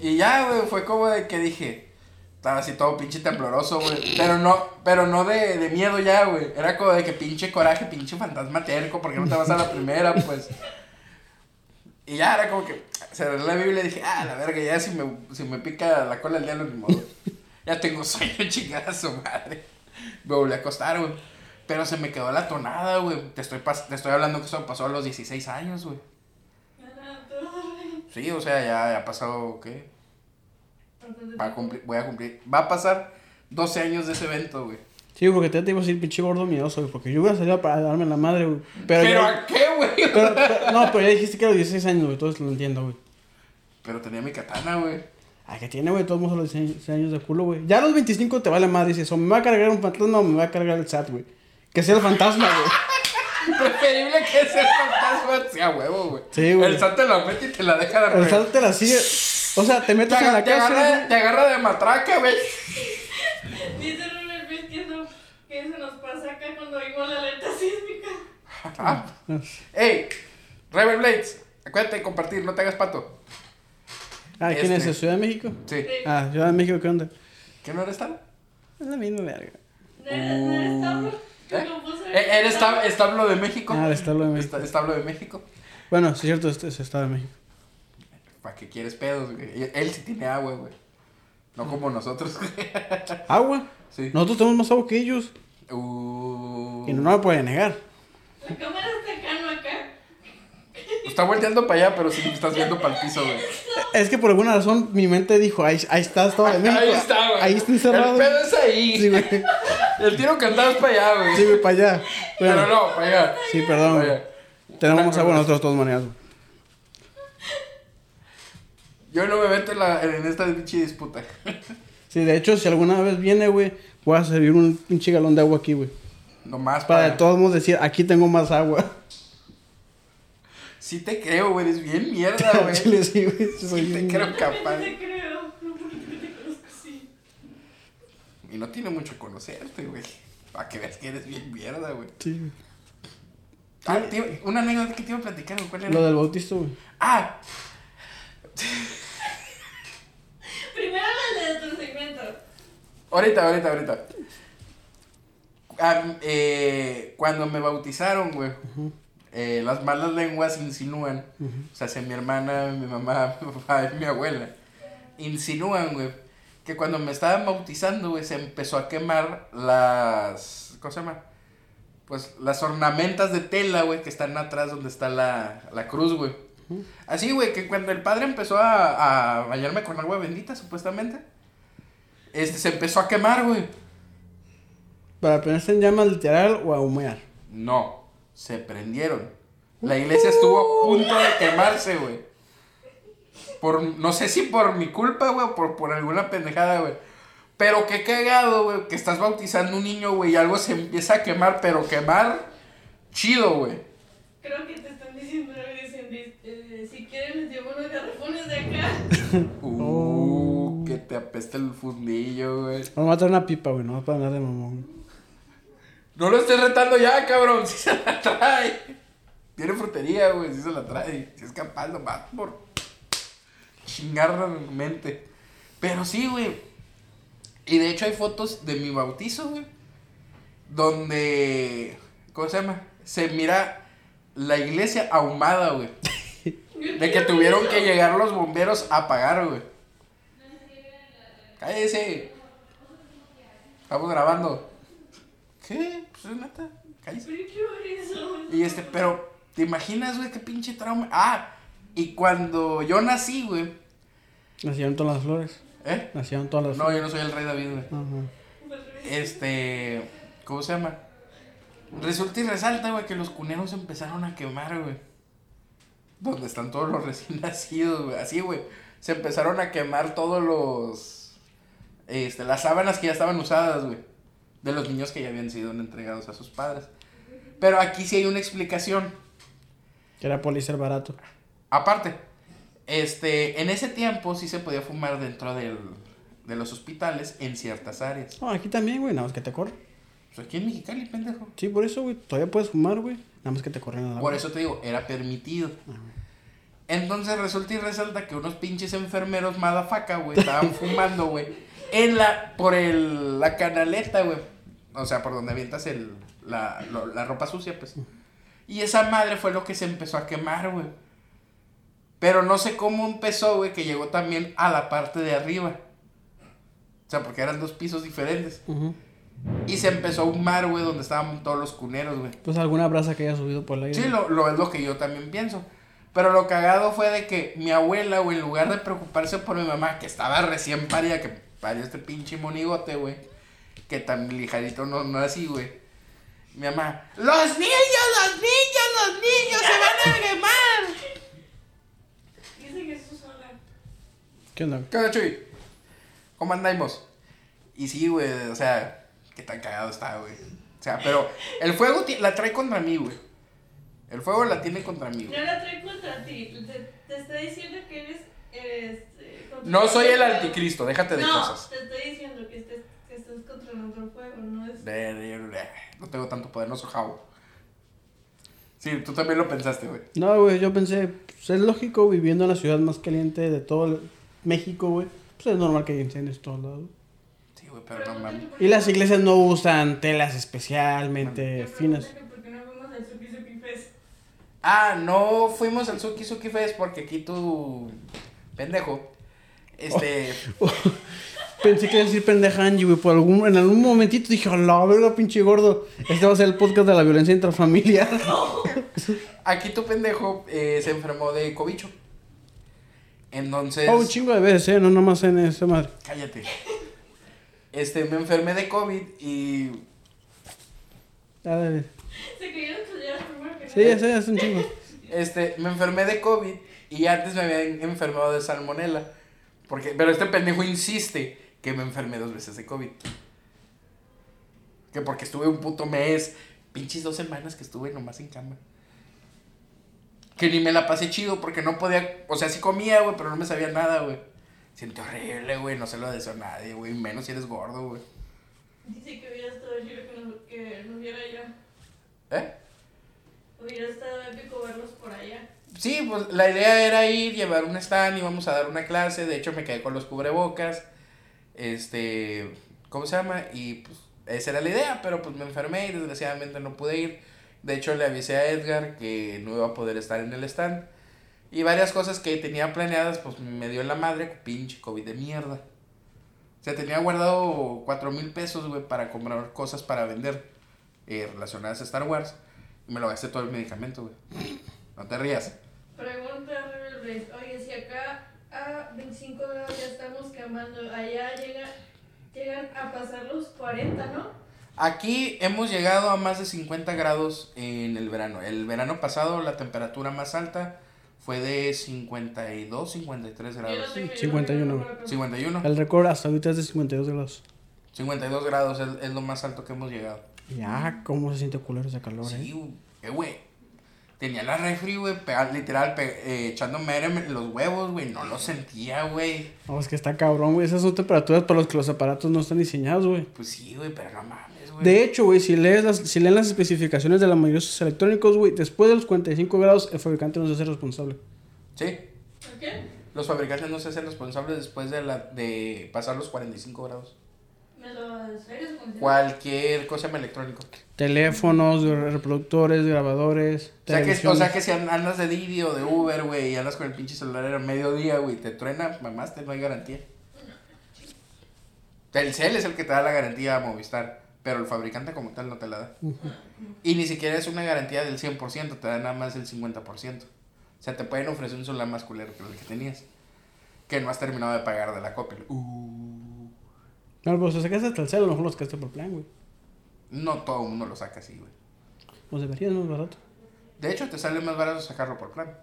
Y ya, güey, fue como de que dije. Estaba así todo pinche tembloroso, güey. Pero no, pero no de, de miedo ya, güey. Era como de que pinche coraje, pinche fantasma terco, porque no te vas a la primera, pues. Y ya era como que cerré la Biblia y dije, ah, la verga, ya si me, si me pica la cola el diablo, ni modo. Ya tengo sueño, <laughs> chingada su madre. Me volví a acostar, güey. Pero se me quedó la tonada, güey. Te estoy, te estoy hablando que eso pasó a los 16 años, güey. Todo. Sí, o sea, ya, ya ha pasado, ¿qué? Va a cumplir, voy a cumplir. Va a pasar 12 años de ese evento, güey. Sí, porque te, te iba a decir pinche gordo miedoso, güey, porque yo hubiera salido para darme la madre, güey. Pero, ¿Pero ya- a qué, güey? <laughs> pero- pero- no, pero ya dijiste que a los 16 años, güey, todos lo entiendo, güey. Pero tenía mi katana, güey. Ah, que tiene, güey, todos a los 16 años de culo, güey. Ya a los 25 te vale madre, dices, o me va a cargar un fantasma o me va a cargar el SAT, güey. Que sea el fantasma, güey. <laughs> Preferible que ese fantasma sea huevo, güey. Sí, güey. El SAT te la mete y te la deja de El SAT te la sigue. O sea, te Te, metes en agarra, la te, casa. agarra, te agarra de matraca, güey. <laughs> Dice Robert que eso, que eso nos pasa acá cuando oímos la alerta sísmica. Ah. Ey, Rebel Blades, acuérdate de compartir, no te hagas pato. Ah, ¿quién es? Este. ¿El ¿Ciudad de México? Sí. Sí. Ah, Ciudad de México, ¿qué onda? ¿Qué no eres tal? Es la misma verga. ¿No eres, no eres? ¿Eh? Ahí. Eh, ¿Eres tab- establo de México? Ah, el establo de México. Esta- Establo de México. Bueno, sí es cierto, este es Estado de México. ¿Para qué quieres pedos, güey? Él- sí tiene agua, güey. No como nosotros. <laughs> Agua. sí. Nosotros tenemos más agua que ellos. Uh, Y no me puede negar. La cámara está cercano acá. Está volteando para allá, pero sí me estás viendo para el piso, güey. Es que por alguna razón mi mente dijo, ahí, ahí está Estado de <laughs> México. Ahí está, güey. Ahí está encerrado. El pedo es ahí. Sí, güey. <laughs> El tiro cantado es para allá, güey. Sí, güey, para allá. Pero no, para allá. sí, perdón. Allá. Tenemos agua nosotros de todas maneras. Yo no me meto en, la, en esta pinche disputa. <laughs> Sí, de hecho, si alguna vez viene, güey, voy a servir un pinche galón de agua aquí, güey. Nomás Para para... de todos modos decir, aquí tengo más agua. Sí te creo, güey. Eres bien mierda, <laughs> güey. Chile, sí, güey. Sí soy te creo No capaz. te creo. No porque te conozco así. Y no tiene mucho que conocerte, güey. Para que veas que eres bien mierda, güey. Sí, güey. Ah, iba- una anécdota que te iba a platicar. ¿Cuál era? Lo del bautizo, güey. Ah, <laughs> Primero la de tu segmento. ahorita, ahorita, ahorita. Ah, eh, cuando me bautizaron, güey. eh, las malas lenguas insinúan. O sea, si mi hermana, mi mamá, <laughs> mi papá y mi abuela. Insinúan, güey. Que cuando me estaban bautizando, güey, se empezó a quemar las. ¿Cómo se llama? Pues las ornamentas de tela, güey, que están atrás donde está la, la cruz, güey. Así, güey, que cuando el padre empezó a, a bañarme con agua bendita, supuestamente, este se empezó a quemar, güey. Para ponerse en llamas literal o a humear. No, se prendieron. La iglesia estuvo a punto de quemarse, güey. Por, no sé si por mi culpa, güey, o por, por alguna pendejada, güey. Pero qué cagado, güey, que estás bautizando un niño, güey, y algo se empieza a quemar, pero quemar chido, güey. Creo que te están diciendo dicen, eh, si quieren les llevo unos garrafones de acá. <laughs> Uh, que te apesta el fundillo, güey. Vamos a traer una pipa, güey, no para nada de mamón. No lo estés retando ya, cabrón, <laughs> si se la trae. Tiene frutería, güey, si se la trae. Si es capaz, nomás por chingar mente. Pero sí, güey. Y de hecho hay fotos de mi bautizo, güey. Donde, ¿cómo se llama? Se mira la iglesia ahumada, güey. De que tuvieron que llegar los bomberos a apagar, güey. Cállese. Estamos grabando. ¿Qué? Pues es neta. Cállese. Y este, pero, ¿te imaginas, güey, qué pinche trauma? Ah, y cuando yo nací, güey. Nacieron todas las flores. ¿Eh? Nacieron todas las No, flores. yo no soy el rey David, güey. Ajá. Este, ¿cómo se llama? Resulta y resalta, güey, que los cuneros empezaron a quemar, güey. Donde están todos los recién <laughs> nacidos, güey. Así, güey. Se empezaron a quemar todos los. Este, las sábanas que ya estaban usadas, güey. De los niños que ya habían sido entregados a sus padres. Pero aquí sí hay una explicación. Que era polícer barato. Aparte, este, en ese tiempo sí se podía fumar dentro del, de los hospitales en ciertas áreas. No, aquí también, güey, nada más que te corren. Pues aquí en Mexicali, pendejo. Sí, por eso, güey, todavía puedes fumar, güey. Nada más que te corren a la Por eso te digo, era permitido. Entonces resulta y resalta que unos pinches enfermeros madafaca, güey, estaban <laughs> fumando, güey. En la, por el, la canaleta, güey. O sea, por donde avientas el, la, lo- la ropa sucia, pues. Y esa madre fue lo que se empezó a quemar, güey. Pero no sé cómo empezó, güey, que llegó también a la parte de arriba. O sea, porque eran dos pisos diferentes. Y se empezó a humar, güey, donde estaban todos los cuneros, güey. Pues alguna brasa que haya subido por aire. Sí, lo, lo es lo que yo también pienso. Pero lo cagado fue de que mi abuela, güey, en lugar de preocuparse por mi mamá, que estaba recién parida, que parió este pinche monigote, güey, que tan lijarito no, no así, güey. Mi mamá, los niños, los niños, los niños se van a quemar. Sola. ¿Qué onda? ¿Qué onda, Chuy? ¿Cómo andamos? Y sí, güey, o sea, qué tan cagado está, güey. O sea, pero el fuego la trae contra mí, güey. El fuego la tiene contra mí, güey. No la trae contra ti. Te, te está diciendo que eres. eres eh, contra- No soy el anticristo, déjate de no, cosas. te estoy diciendo que, estés, que estás contra nuestro fuego, no es. No tengo tanto poder, no soy jabo. Sí, tú también lo pensaste, güey. No, güey, yo pensé, pues es lógico, viviendo en la ciudad más caliente de todo el- México, güey. Pues es normal que haya incendios en todos lados. Sí, güey, pero no mames. Y las iglesias no usan telas especialmente finas. ¿Por qué no fuimos al Suki Suki Fest? Ah, no fuimos al Suki Suki Fest porque aquí tú, pendejo, este, <laughs> Pensé que iba a decir pendeja Angie, güey. Por algún, en algún momentito dije, a la verga, pinche gordo. Este va a ser el podcast de la violencia intrafamiliar. <laughs> aquí tu pendejo eh, se enfermó de cobicho. Entonces, Oh, un chingo de veces, eh. No nomás en esa madre. cállate. Este, me enfermé de COVID y A ver. Se cayeron tus llaves primero que Sí, ya sé, es un chingo. Este, me enfermé de COVID y antes me habían enfermado de salmonela. Porque, pero este pendejo insiste que me enfermé dos veces de COVID. Que porque estuve un puto mes, pinches dos semanas que estuve nomás en cama. Que ni me la pasé chido porque no podía, o sea, sí comía, güey, pero no me sabía nada, güey. Siento horrible, güey, no se lo deseo a nadie, güey, menos si eres gordo, güey. Dice que hubiera estado chido que viera allá. ¿Eh? Hubiera estado épico verlos por allá. Sí, pues la idea era ir, llevar un stand, íbamos a dar una clase, de hecho me quedé con los cubrebocas, este, ¿cómo se llama? Y pues esa era la idea, pero pues me enfermé y desgraciadamente no pude ir. De hecho le avisé a Edgar que no iba a poder estar en el stand. Y varias cosas que tenía planeadas, pues me dio en la madre, pinche COVID de mierda. O sea, tenía guardado cuatro mil pesos, güey, para comprar cosas para vender eh, relacionadas a Star Wars. Y me lo gasté todo el medicamento, güey. No te rías. Pregunta. Oye, si acá a 25 grados allá llega, llegan a pasar los 40, ¿no? Aquí hemos llegado a más de 50 grados en el verano. El verano pasado la temperatura más alta fue de 52, 53 Yo lo grados. lo 51. tengo, pero- 51. El récord hasta ahorita es de 52 grados. 52 grados es, es lo más alto que hemos llegado. Ya, cómo se siente culero ese calor, Sí, eh. güey, eh, güey. Tenía la refri, güey, pega- literal, pe- eh, echando merem en los huevos, güey. No lo sentía, güey. No, es que está cabrón, güey. Esas son temperaturas para los que los aparatos no están diseñados, güey. Pues sí, güey, pero no mames, güey. De hecho, güey, si lees las, si leen las especificaciones de la mayoría de sus electrónicos, güey, después de los 45 grados, el fabricante no se hace responsable. Sí, ¿Por qué? los fabricantes no se hacen responsables después de, la, de pasar los 45 grados. Cualquier cosa electrónico. Teléfonos, reproductores, grabadores. O sea, que, o sea que si an- andas de Didi o de Uber, güey, y andas con el pinche celular a mediodía, güey, te truena, mamaste, no hay garantía. Telcel es el que te da la garantía a Movistar, pero el fabricante como tal no te la da. Y ni siquiera es una garantía del 100%, te da nada más el 50%. O sea, te pueden ofrecer un celular más culero que el que tenías. Que no has terminado de pagar de la copia. Uh, No, pues si sacaste hasta el celo, a lo mejor los sacaste por plan, güey. no todo el mundo lo saca así, güey. Pues debería, no es barato. De hecho, te sale más barato sacarlo por plan.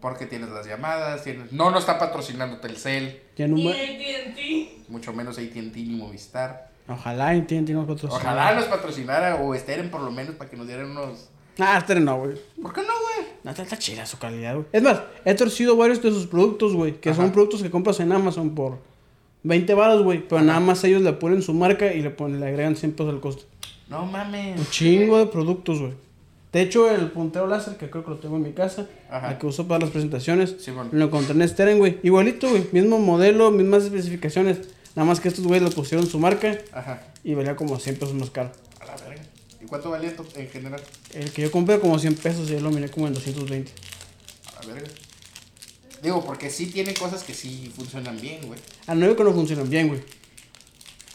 Porque tienes las llamadas, tienes... No, no está patrocinando Telcel, Ya no Ni AT&T. mucho menos AT&T ni Movistar. Ojalá entiendan nosotros. Ojalá nos patrocinara o Steren por lo menos para que nos dieran unos... Ah, este no, güey. ¿Por qué no, güey? No, está, está chida su calidad, güey. Es más, he torcido varios de sus productos, güey. Que son productos que compras en Amazon por 20 baros, güey. Pero nada más ellos le ponen su marca y le, ponen, le agregan 100 pesos al costo. No mames. Un chingo de productos, güey. De hecho, el puntero láser, que creo que lo tengo en mi casa, Ajá. el que uso para las presentaciones, Sí, bueno. lo encontré en Steren, güey. Igualito, güey. Mismo modelo, mismas especificaciones. Nada más que estos güeyes le pusieron su marca Ajá. y valía como 100 pesos más caro. A la verga. ¿Y cuánto valía to- en general? El que yo compré como 100 pesos y él lo miré como en 220. A la verga. Digo, porque sí tiene cosas que sí funcionan bien, güey. Al nuevo que no funcionan bien, güey.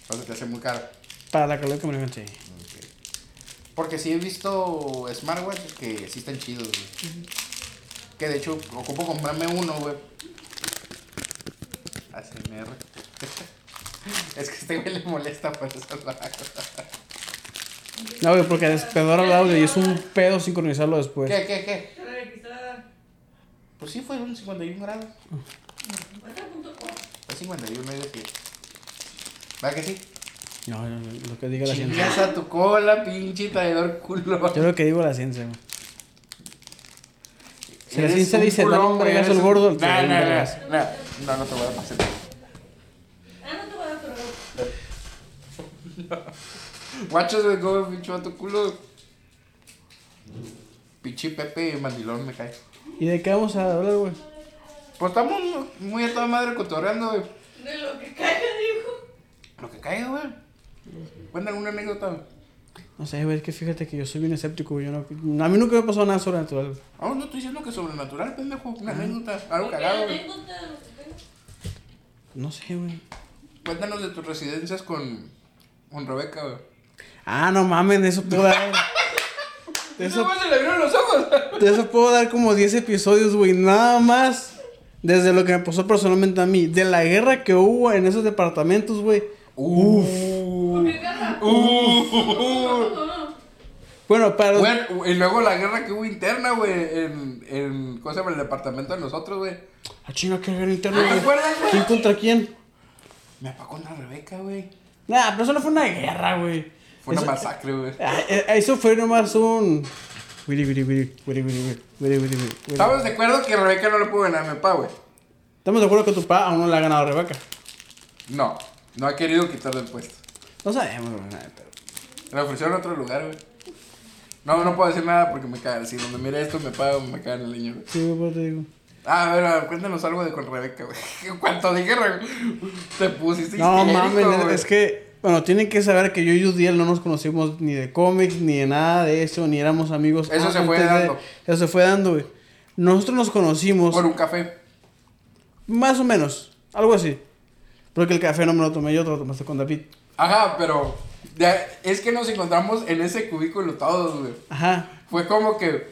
Entonces te hace muy caro. Para la calidad que manejan, sí. Ok. Porque sí he visto smartwatches que sí están chidos, güey. Que de hecho ocupo comprarme uno, güey. ASMR. <laughs> es que a este güey le molesta por eso hago. No, güey, porque despedora el audio y es un pedo sincronizarlo después. ¿Qué, qué, qué? Pues sí, fueron 51 grados. Fue 51, no es decir. ¿Va que sí? No, no, no, lo que diga la ciencia. A tu cola, pinche traidor culo. Yo lo que digo la ciencia, güey. Si la ciencia dice, dale un eres al gordo, No, no, no, no, no, no te voy a dar más Ah, no te voy a dar, pero. <laughs> Guachos, güey, como pinche vato culo. Pinche Pepe mandilón me cae. ¿Y de qué vamos a hablar, güey? Pues estamos muy a toda madre cotorreando, güey. De lo que caiga, dijo. Lo que caiga, güey. Cuéntame una anécdota, güey. No sé, güey, es que fíjate que yo soy bien escéptico, güey. Yo no, a mí nunca me ha pasado nada sobrenatural. güey. Ah, no estoy diciendo que sobrenatural, pendejo. Una anécdota, algo cagado, güey. No sé, güey. Cuéntanos de tus residencias con, con Rebeca, güey. Ah, no mames, de eso puedo dar. De Eso se le abrieron los ojos. de eso puedo dar como 10 episodios, güey. Nada más. Desde lo que me pasó personalmente a mí. De la guerra que hubo en esos departamentos, güey. Uf. Uh. Bueno, para Bueno, y luego la guerra que hubo interna, güey, en, en, ¿cómo se llama? El departamento de nosotros, güey. Ah, chinga, qué guerra interna, ¿No te güey. acuerdas, güey? ¿Quién contra quién? Me apagó contra Rebeca, güey. Nah, pero eso no fue una guerra, güey. Fue una masacre, güey. Ah, eh, eso fue nomás un. Estamos de acuerdo que Rebeca no le pudo ganar a mi papá, güey. Estamos de acuerdo que tu papá aún no le ha ganado a Rebeca. No, no ha querido quitarle el puesto. No sabemos, güey, nada, pero. Le ofrecieron otro lugar, güey. No, no puedo decir nada porque me cagan. Si donde mire esto me pago, me cagan el niño, güey. Sí, papá, pues te digo. Ah, a ver, cuéntanos algo de con Rebeca, güey. <laughs> Cuanto dije, te pusiste No mames, es que bueno, tienen que saber que yo y Udiel no nos conocimos ni de cómics, ni de nada de eso, ni éramos amigos. Eso se fue de- dando. Eso se fue dando, güey. Nosotros nos conocimos. Por un café. Más o menos, algo así. Porque el café no me lo tomé yo, te lo tomaste con David. Ajá, pero de- es que nos encontramos en ese cubículo todos, güey. Ajá. Fue como que...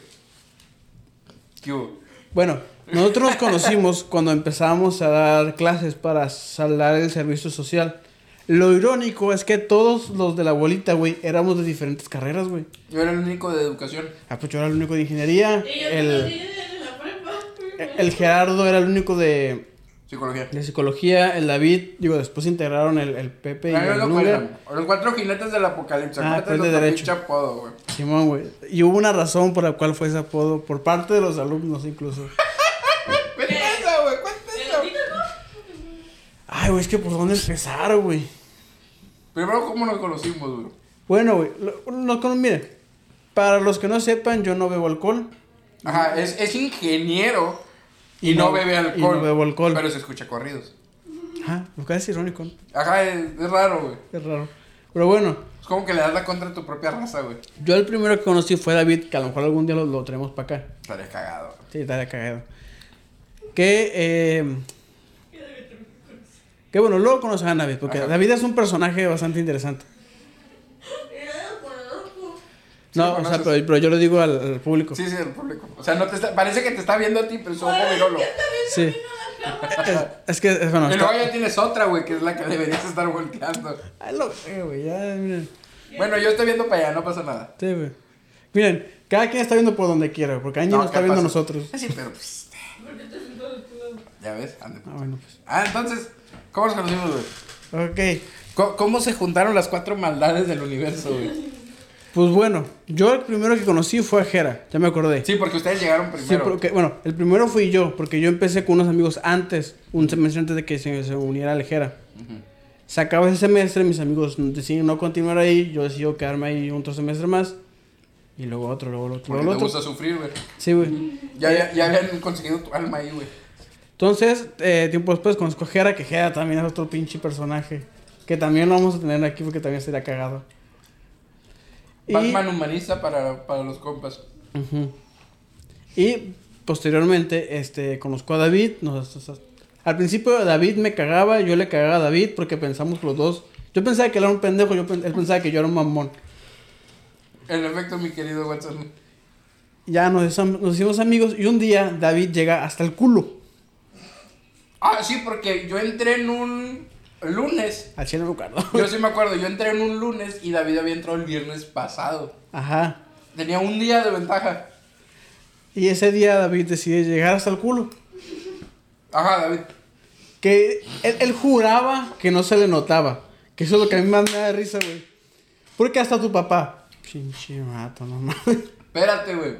¿Qué hubo? Bueno, nosotros nos conocimos cuando empezamos a dar clases para saldar el servicio social. Lo irónico es que todos los de la bolita, güey, éramos de diferentes carreras, güey. Yo era el único de educación. Ah, pues yo era el único de ingeniería. Y yo El, en la prepa. el Gerardo era el único de, Psicología. de psicología. El David, digo, después integraron el, el Pepe y mí me el lo. Los cuatro jinetes del apocalipsis. Ah, pues de derecho. apodo, güey. Simón, güey. Y hubo una razón por la cual fue ese apodo, por parte de los alumnos incluso. Cuenta eso, güey. Cuenta ¿El eso. gatito no? Ay, güey, es que por dónde empezar, güey. Primero, ¿cómo nos conocimos, güey? Bueno, güey, lo, lo miren, para los que no sepan, yo no bebo alcohol. Ajá, es, es ingeniero y, no, bebe alcohol. y no bebo alcohol. Pero se escucha corridos. Ajá, lo que es irónico, ¿no? Ajá, es, es raro, güey. Es raro. Pero bueno, Es como que le das la contra a tu propia raza, güey. yo el primero que conocí fue David, que a lo mejor algún día lo, lo traemos para acá. Estaría cagado. güey. Sí, estaría cagado. Que, eh, que bueno, luego conocí a David, porque Ajá. David es un personaje bastante interesante. No, o sea, conoces. pero, pero yo lo digo al, al público. Sí, sí, el público. O sea, no te está, parece que te está viendo a ti, pero su ojo virolo. Sí. Es, es que, es, bueno, Y luego ya tienes otra, güey, que es la que deberías estar volteando. Ay, lo güey, ya, miren. Bueno, yo estoy viendo para allá, no pasa nada. Sí, güey. Miren, cada quien está viendo por donde quiera, porque Angie No, nos está ¿qué viendo a nosotros. Sí, pero pues. ¿Por qué te sentó de tu lado? Ya ves, ande. Ah, bueno, pues. Ah, entonces, ¿cómo nos conocimos, güey? Ok. ¿Cómo, cómo se juntaron las cuatro maldades del universo, güey? Pues bueno, yo el primero que conocí fue a Jera, ya me acordé. Sí, porque ustedes llegaron Sí, primero. porque, bueno, el primero fui yo, porque yo empecé con unos amigos antes, un semestre antes de que se, se uniera al Jera. Ujú. Se acaba ese semestre, mis amigos deciden no continuar ahí, yo decidí quedarme ahí otro semestre más. Y luego otro, luego otro, Porque luego te gusta sufrir, güey. Sí, güey. Ya, ya, ya habían conseguido tu alma ahí, güey. Entonces, eh, tiempo después conozco a Jera, que Jera también es otro pinche personaje. Que también lo vamos a tener aquí porque también sería cagado. Y, Batman humanista para, para los compas. Ujú. y posteriormente, este, conozco a David. nos- al principio David me cagaba, yo le cagaba a David porque pensamos los dos. Yo pensaba que él era un pendejo, yo, pen- él pensaba que yo era un mamón. En efecto, mi querido Watson. Ya nos hicimos amigos y un día David llega hasta el culo. Ah, sí, porque yo entré en un lunes. Al chile no acuerdo. Yo <laughs> sí me acuerdo, yo entré en un lunes y David había entrado el viernes pasado. Ajá. Tenía un día de ventaja. Y ese día David decide llegar hasta el culo. Ajá, David. Que él, él juraba que no se le notaba. Que eso es lo que a mí más me da risa, güey. Porque hasta tu papá. Pinche mato, no mames. Espérate, güey.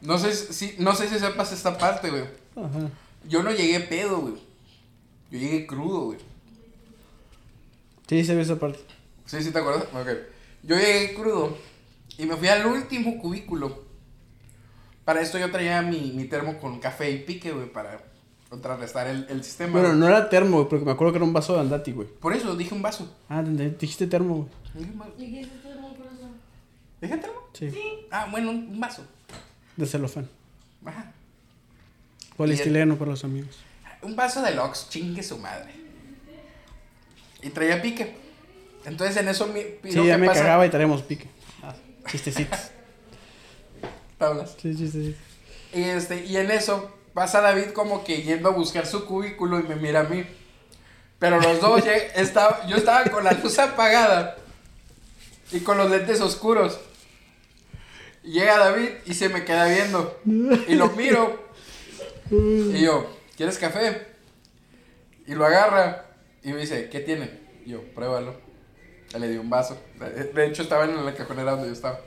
No sé si, no sé si sepas esta parte, güey. Ajá. Yo no llegué pedo, güey. Yo llegué crudo, güey. Sí, se ve esa parte. Sí, sí, ¿te acuerdas? Ok. Yo llegué crudo y me fui al último cubículo. Para esto yo traía mi, mi termo con café y pique, güey, para contrarrestar el, el sistema. Bueno, güey. no era termo, güey, porque me acuerdo que era un vaso de andati, güey. Por eso dije un vaso. Ah, te- dijiste termo, güey. Dije un vaso. ¿Y qué hiciste muy corazón? ¿Dije termo? Sí, Ah, bueno, un, un vaso. de celofán. Ajá. Poliestileno para los amigos. Un vaso de Lux, chingue su madre. Y traía pique. Entonces en eso mi, pidió Sí, ya que me pasa- cagaba y traemos pique. Ah, chistecitos. <laughs> Tablas. Sí, chistecitos. Y, este, y en eso pasa David como que yendo a buscar su cubículo y me mira a mí. Pero los dos, <laughs> estaba, yo estaba con la luz apagada y con los lentes oscuros. Llega David y se me queda viendo. Y lo miro. Y yo, ¿quieres café? Y lo agarra. Y me dice, ¿qué tiene? Y yo, pruébalo. Ya le di un vaso. De hecho, estaba en la cajonera donde yo estaba.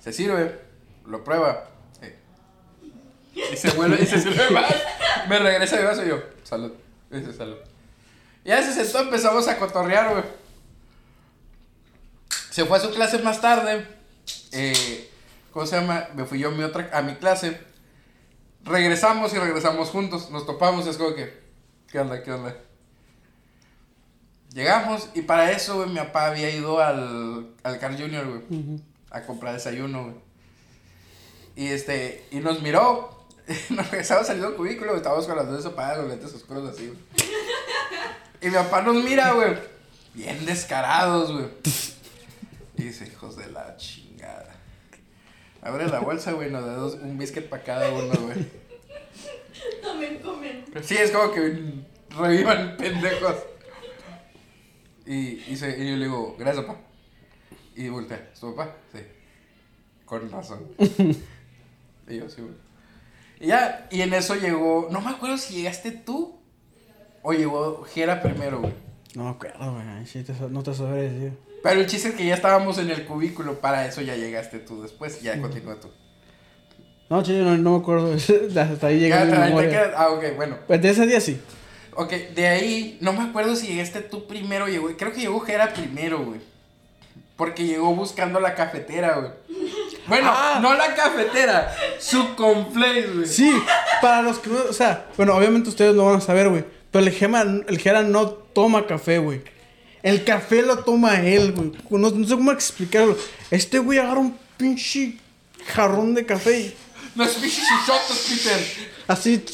Se sirve, lo prueba. Y se vuelve y se <laughs> sirve más. Me regresa mi vaso y yo, salud. Y dice, salud. Y ya se sentó, empezamos a cotorrear, güey. Se fue a su clase más tarde. Eh, ¿Cómo se llama? Me fui yo a mi, otra, a mi clase. Regresamos y regresamos juntos. Nos topamos. Es como que, ¿qué onda? ¿Qué onda? Llegamos y para eso, güey, mi papá había ido al, al Carl Jr., güey, a comprar desayuno, güey. Y este, y nos miró. <laughs> Nos regresamos saliendo del cubículo, güey, estábamos con las luces apagadas, los lentes oscuros así, güey. Y mi papá nos mira, güey, bien descarados, güey. Y dice, hijos de la chingada. Abre la bolsa, güey, nos da dos, un biscuit para cada uno, güey. Tomen, comen. Sí, es como que revivan pendejos. Y, y, se- y yo le digo, gracias, papá. Y voltea, ¿es tu papá? Sí. Con razón. y yo, sí, güey. Y ya, y en eso llegó, no me acuerdo si llegaste tú o llegó Jera primero, güey. No me acuerdo, güey. No te sabré decir. Pero el chiste es que ya estábamos en el cubículo, para eso ya llegaste tú después, ya continúa tú. No, chido, no, no me acuerdo. <laughs> Hasta ahí quedas- ah, ok, bueno. Pues de ese día sí. Ok, de ahí, no me acuerdo si llegaste tú primero llegó. Creo que llegó Jera primero, güey. Porque llegó buscando la cafetera, güey. Bueno, Ah. no la cafetera, su conflace, güey. Sí, para los que no, o sea, bueno, obviamente ustedes lo van a saber, güey. Pero el Gema, el Gera no toma café, güey. El café lo toma él, güey. No, no sé cómo explicarlo. Este güey agarra un pinche jarrón de café y No es pinches shotos, Peter. así.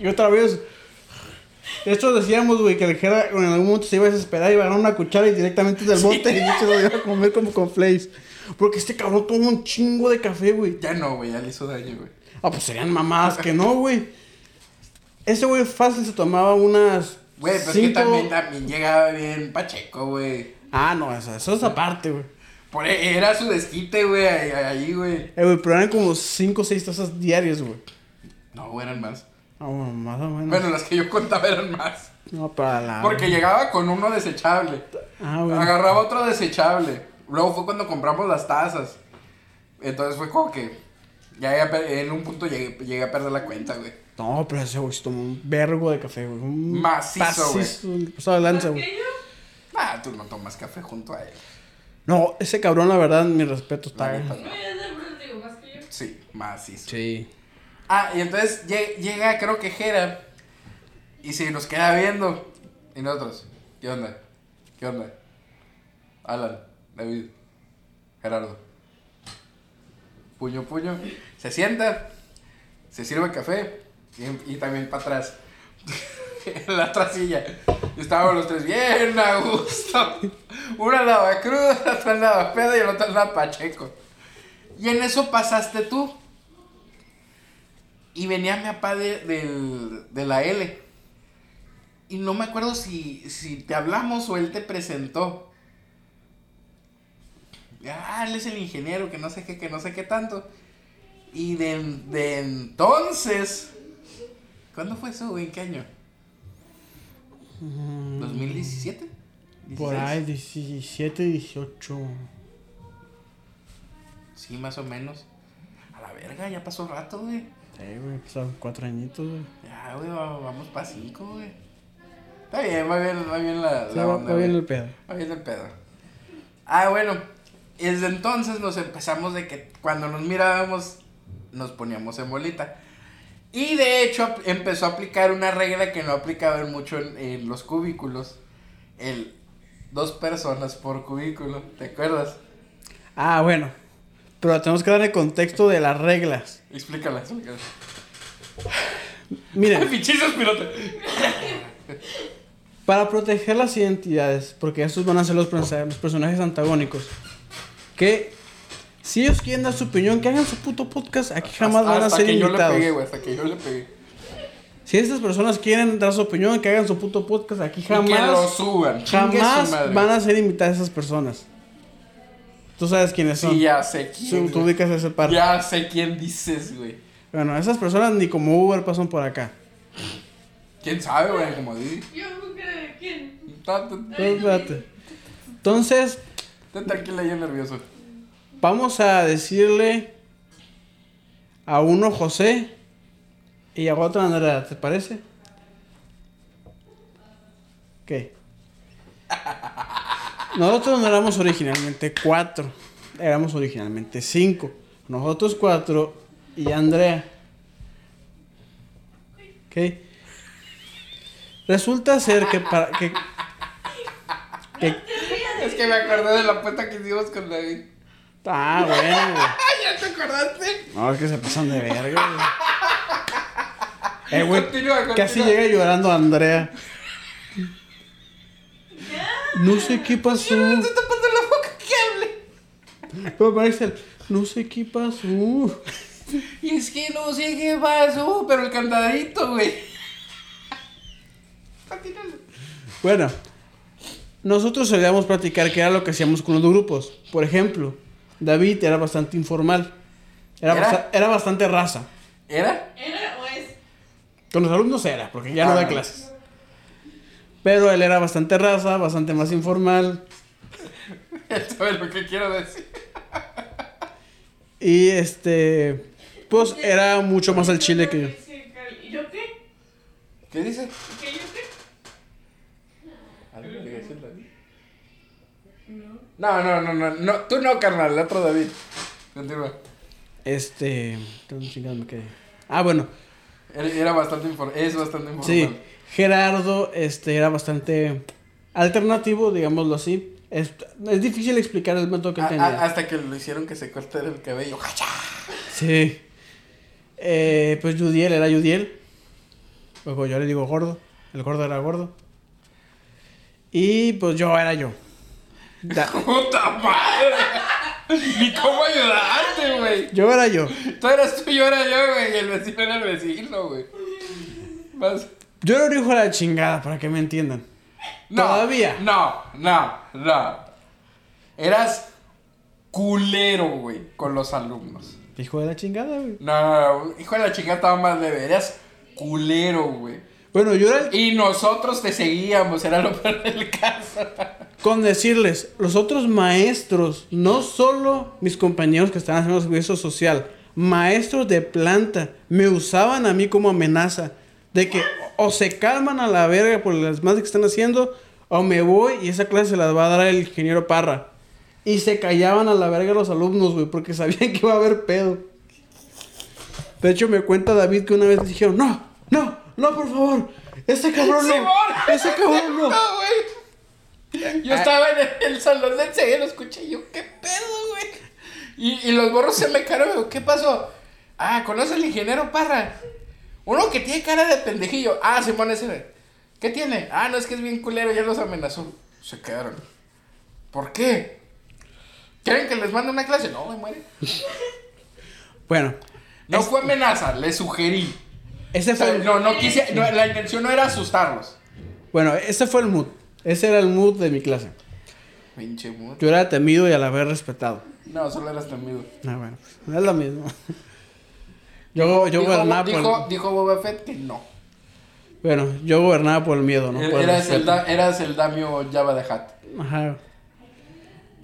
Y otra vez. Hecho, decíamos, güey, que el Jera en algún momento se iba a desesperar y iba a agarrar una cuchara y directamente del bote y se lo iba a comer como con flakes. Porque este cabrón toma un chingo de café, güey. Ya no, güey, ya le hizo daño, güey. Ah, pues serían mamadas que no, güey. Ese güey fácil se tomaba unas. Güey, pero es que también, también llegaba bien Pacheco, güey. Ah, no, eso, eso es aparte, güey. Por e- Era su desquite, güey, ahí, güey. Eh, güey, pero eran como 5 o 6 tazas diarias, güey. No, güey, eran más. Ah, bueno, más o menos. Bueno, las que yo contaba eran más. No, para la. Porque llegaba con uno desechable. Ah, güey. Agarraba otro desechable. Luego fue cuando compramos las tazas. Entonces fue como que. Ya, en un punto llegué, llegué a perder la cuenta, güey. No, pero ese güey se tomó un vergo de café, güey. Un Macizo, güey. macizo, pasado de lanza, ¿Por güey. Ah, tú no tomas café junto a él. No, ese cabrón, la verdad, mi respeto está. No, no. Sí, macizo. Sí. Ah, y entonces lle- llega, creo que Jera. Y se nos queda viendo. Y nosotros, ¿qué onda? ¿Qué onda? Alan, David, Gerardo. Puño, puño. Se sienta. Se sirve café. Y, también para atrás. en <laughs> la otra silla. Y estábamos los tres bien a gusto. Uno andaba crudo, el <laughs> otro andaba pedo y el otro andaba pacheco. Y en eso pasaste tú. Y venía mi papá de, del- de la L. Y no me acuerdo si, si te hablamos o él te presentó. Ah, él es el ingeniero, que no sé qué, que no sé qué tanto. Y de, de entonces. ¿Cuándo fue eso, güey? ¿En qué año? ¿2017? Mm, Por ahí, 17, 18. Sí, más o menos. A la verga, ya pasó rato, güey. Sí, güey, pasaron 4 añitos, güey. Ya, güey, va- vamos para cinco, güey. Está bien, va bien, va bien la, Sí, la va, onda, va bien güey. el pedo. Va bien el pedo. Ah, bueno. Desde entonces nos empezamos de que cuando nos mirábamos nos poníamos en bolita. Y de hecho empezó a aplicar una regla que no aplicaba mucho en, en los cubículos. El dos personas por cubículo, ¿te acuerdas? Ah, bueno. Pero tenemos que dar el contexto de las reglas. Explícala, explícala. Miren, para proteger las identidades, porque estos van a ser los, los personajes antagónicos, que si ellos quieren dar su opinión, que hagan su puto podcast, aquí jamás Hasta- van a hasta ser que invitados. yo le pegué, güey, hasta que yo le pegué. Si estas personas quieren dar su opinión, que hagan su puto podcast, aquí Y que lo jamás, suban. Jamás van a ser invitadas esas personas. Tú sabes quiénes son. Sí, ya sé quién. Tú ubicas ese par. Ya sé quién dices, güey. Bueno, esas personas ni como Uber pasan por acá. ¿Quién sabe, güey? Como di. Yo nunca de quién. Está- Entonces, Está tranquila, yo nervioso. Vamos a decirle a uno José y a otro Andrea, ¿te parece? ¿Qué? Nosotros no éramos originalmente cuatro, éramos originalmente cinco. Nosotros cuatro y Andrea. ¿Ok? Resulta ser que para que, que Es que me acordé de la apuesta que hicimos con David. Ah, bueno, güey. <laughs> ¿Ya te acordaste? No, es que se pasan de verga, güey. <laughs> Eh, güey, Continúa, continúa. casi llega llorando Andrea. No sé qué pasó. Te tapando la boca que hable. Pero parece, no sé qué pasó. Y es que no sé qué pasó, pero el candadito, güey. Continúa. Bueno, nosotros solíamos platicar qué era lo que hacíamos con los grupos. Por ejemplo, David era bastante informal. Era, ¿Era? basta- era bastante raza. ¿Era? ¿Era o es? Con los alumnos era, porque ya no Ah, da no. clases. Pero él era bastante raza, bastante más informal. Él <laughs> sabe lo que quiero decir. Y este, pues era mucho más al chile que yo. ¿Y yo qué? ¿Qué dice? ¿Qué yo qué? ¿Algo que decir David? No. No, no, no, no. Tú no, carnal, el otro David. Continúa. Este, ¿dónde chingados me quedé? Ah, bueno, Era bastante informal. Es bastante informal. sí, Gerardo, este, era bastante alternativo, digámoslo así. Es, es difícil explicar el método que A- tenía. a- hasta que lo hicieron que se cortara el cabello. Sí. Eh, pues Yudiel era Yudiel. Luego yo le digo gordo. El gordo era gordo. Y pues yo era yo. Da- <laughs> ¡Puta madre! Ni cómo ayudarte, güey. yo era yo. Tú eras tú, yo era yo, güey. Y el vecino era el vecino, güey. Vas. Yo era un hijo de la chingada, para que me entiendan. No, Todavía. No, no, no. Eras culero, güey, con los alumnos. Hijo de la chingada, güey. No, no, no, hijo de la chingada estaba más leve. Eras culero, güey. Bueno, yo era el- Y nosotros te seguíamos, era lo peor del caso. Con decirles, los otros maestros, no solo mis compañeros que estaban haciendo servicio social, maestros de planta, me usaban a mí como amenaza de que o se calman a la verga por las más que están haciendo, o me voy y esa clase se las va a dar el ingeniero Parra. Y se callaban a la verga los alumnos, güey, porque <laughs> sabían que iba a haber pedo. De hecho, me cuenta David que una vez dijeron, no, no, no, por favor, ese cabrón no, ese cabrón no. <laughs> Yo estaba en el, salón de enseguida y lo escuché y yo, ¿qué pedo, güey? Y, y los borros se me güey, ¿qué pasó? Ah, ¿conoce al ingeniero Parra? Uno que tiene cara de pendejillo. Ah, Simón ese. ¿Qué tiene? Ah, no, es que es bien culero, ya los amenazó. Se quedaron. ¿Por qué? ¿Quieren que les mande una clase? No, güey, muere. Bueno, No fue amenaza, le sugerí. ese O sea, fue el, no, no quise, no, la intención no era asustarlos. bueno, ese fue el mood. Ese era el mood de mi clase. Pinche mundo. Yo era temido y a la vez respetado. No, solo eras tu amigo. Ah, bueno, pues, es lo mismo. <laughs> Yo, yo dijo, gobernaba por el, dijo Boba Fett que no. Bueno, yo gobernaba por el miedo, ¿no? Por el eras, el da- eras el damio Java de Hat. Ajá.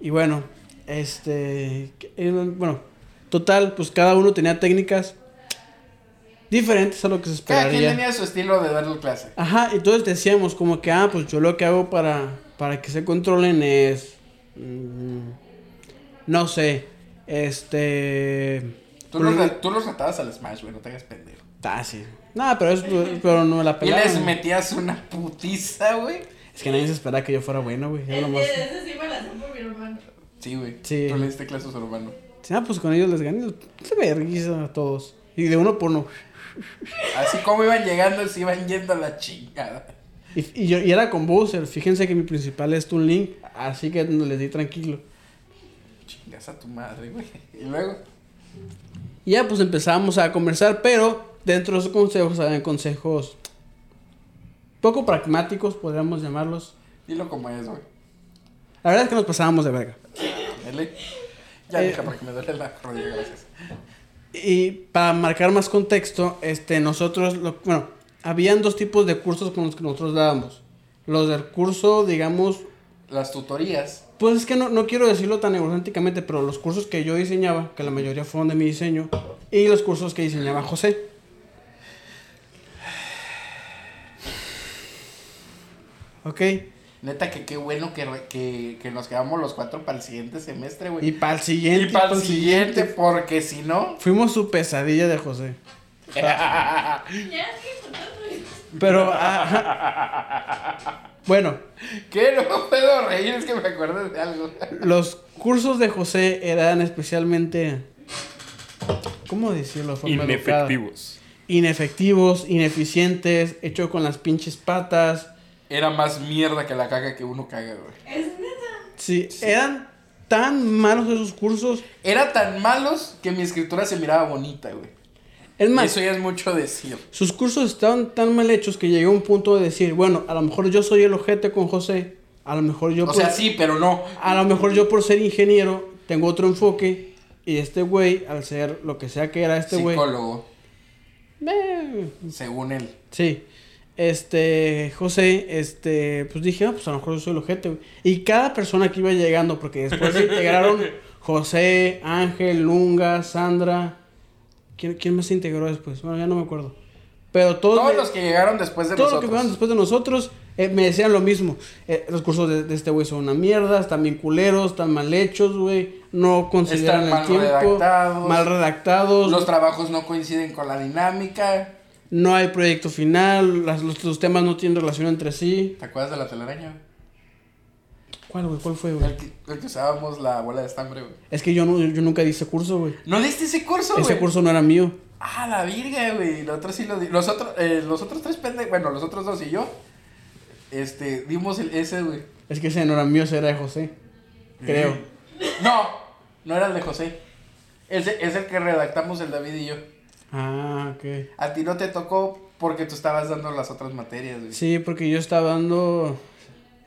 Y bueno, este. eh, Bueno, total, pues cada uno tenía técnicas diferentes a lo que se Cada quien esperaría. tenía su estilo de darle clase. Ajá, y entonces decíamos como que, ah, pues yo lo que hago para, para que se controlen es. mm, no sé. Este. Tú, los, re- tú los retabas al Smash, güey, no te hagas pendejo. Ah, sí. No, pero, es, pero no me la Y pelaban. les metías una putiza, güey. Es que nadie se esperaba que yo fuera bueno, güey. Lo más... Ese sí me la por mi hermano. Sí, güey. Sí. Tú le diste clase a su hermano. Ah, pues con ellos les gané. Se vergüenza a todos. Y de uno por uno. Así como iban llegando, se iban yendo a la chingada. Y, y yo, y era con Bowser. Fíjense que mi principal es Toon Link. Así que no les di tranquilo. Chingas a tu madre, güey. <laughs> Y luego. Y ya pues empezamos a conversar, pero dentro de esos consejos habían consejos poco pragmáticos, podríamos llamarlos. Dilo como es, güey. La verdad es que nos pasábamos de verga. Ya, Eh, deja, porque me duele la rodilla, gracias. Y para marcar más contexto, este, nosotros, lo- bueno, habían dos tipos de cursos con los que nosotros dábamos. Los del curso, digamos, Las tutorías. pues es que no, no quiero decirlo tan egocéntricamente, pero los cursos que yo diseñaba, que la mayoría fueron de mi diseño, y los cursos que diseñaba José. Ok. Neta, que qué bueno que, que, que nos quedamos los cuatro para el siguiente semestre, güey. Y para el siguiente. Y para el siguiente, porque si no. Fuimos su pesadilla de José. <laughs> Pero, ah, bueno, ¿Qué? No puedo reír, es que me acuerdo de algo. los cursos de José eran especialmente, ¿cómo decirlo? educada? Inefectivos, ineficientes, hechos con las pinches patas. Era más mierda que la caca que uno caga, güey. Es neta. Sí, eran tan malos esos cursos. Era tan malos que mi escritura se miraba bonita, güey. Es más, Eso ya es mucho decir. sus cursos estaban tan mal hechos que llegué a un punto de decir, bueno, a lo mejor yo soy el ojete con José, a lo mejor yo O por- sea, sí, pero no. a lo mejor yo por ser ingeniero tengo otro enfoque y este güey, al ser lo que sea que era este güey, Psicólogo, eh, según él. sí, este, José, este, pues dije, ah, pues a lo mejor yo soy el ojete, güey. Y cada persona que iba llegando, porque después se integraron <laughs> José, Ángel, Lunga, Sandra, ¿quién, quién más se integró después? Bueno, ya no me acuerdo. Pero todos, Todos me- los que llegaron después de todos los que nosotros. fueron después de nosotros eh, me decían lo mismo. Eh, los cursos de, de este güey son una mierda, están bien culeros, están mal hechos, güey. No consideran Están el mal tiempo. redactados. Mal redactados. Los trabajos no coinciden con la dinámica. No hay proyecto final. las- los, los temas no tienen relación entre sí. ¿Te acuerdas de la telaraña? ¿Cuál, güey? ¿Cuál fue, güey? El que, el que usábamos la bola de estambre, güey. Es que yo, no, yo nunca di ese curso, güey. ¿No diste ese curso, güey? Ese curso no era mío. Ah, la virga, güey. Los otros sí lo di. Los, otros eh, los otros tres pendejos. Bueno, los otros dos y yo. Este, dimos el, ese, güey. Es que ese no era mío, ese era de José. Creo. No, no era el de José. Ese es el que redactamos el David y yo. Ah, ok. A ti no te tocó porque tú estabas dando las otras materias, güey. Sí, porque yo estaba dando.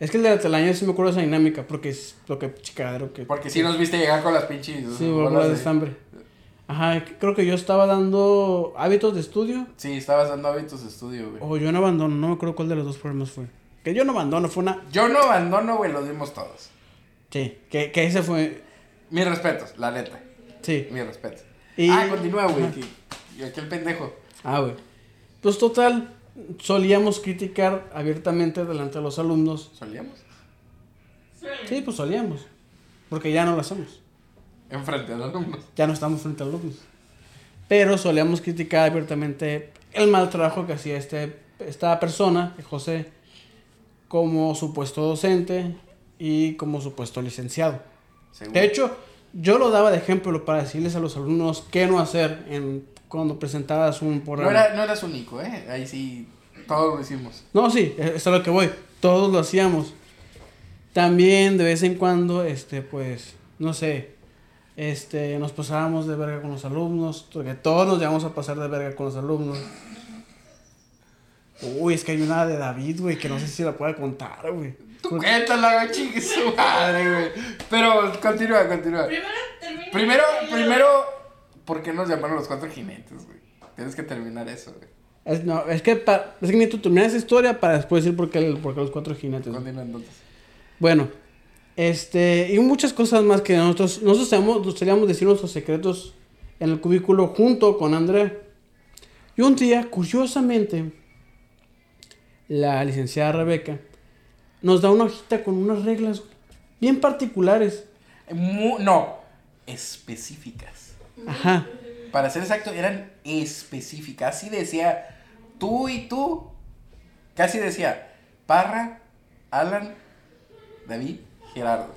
Es que el de la telaraña sí me acuerdo esa dinámica, porque es lo que chicadero que. Porque sí nos viste llegar con las pinches. Sí, bolas de estambre. Ajá, creo que yo estaba dando hábitos de estudio. Sí, estabas dando hábitos de estudio, güey. O yo no abandono, no me acuerdo cuál de los dos programas fue. Que yo no abandono, fue una. Yo no abandono, güey, lo dimos todos. Sí, que, que ese fue. Mis respetos, la neta. Sí. Mis respetos. Y- Ah, continúa, güey. Y aquel pendejo. Ah, güey. Pues total, solíamos criticar abiertamente delante de los alumnos. ¿Solíamos? Sí, pues solíamos. Porque ya no lo hacemos. Enfrente de los alumnos. Ya no estamos frente a alumnos. Pero solíamos criticar abiertamente el mal trabajo que hacía este, esta persona, José, como supuesto docente y como supuesto licenciado. Seguro. De hecho, yo lo daba de ejemplo para decirles a los alumnos qué no hacer en, cuando presentabas un no, programa. era, no eras único, ¿eh? Ahí sí, todos lo hicimos. No, sí, es es a lo que voy. Todos lo hacíamos. También de vez en cuando, este, pues, no sé, este, nos pasábamos de verga con los alumnos, porque todos nos llevamos a pasar de verga con los alumnos. Uy, es que hay una de David, güey, que no sé si la pueda contar, güey. Tú cuéntala, güey, chingue su madre, güey. Pero continúa, continúa. Primero termina. Primero, primero, ¿por qué nos llamaron los cuatro jinetes, güey? Tienes que terminar eso, güey. Es, no, es que, pa- es que necesito terminar esa historia para después decir por qué, el- por qué los cuatro jinetes. Continúa entonces. Bueno, este, y muchas cosas más que nosotros, nosotros solíamos decir nuestros secretos en el cubículo junto con Andrea. Y un día, curiosamente, la licenciada Rebeca nos da una hojita con unas reglas güey, bien particulares. Mu- no, específicas. Ajá. Para ser exacto, eran específicas. Así decía tú y tú. Casi decía Parra, Alan, David, Gerardo.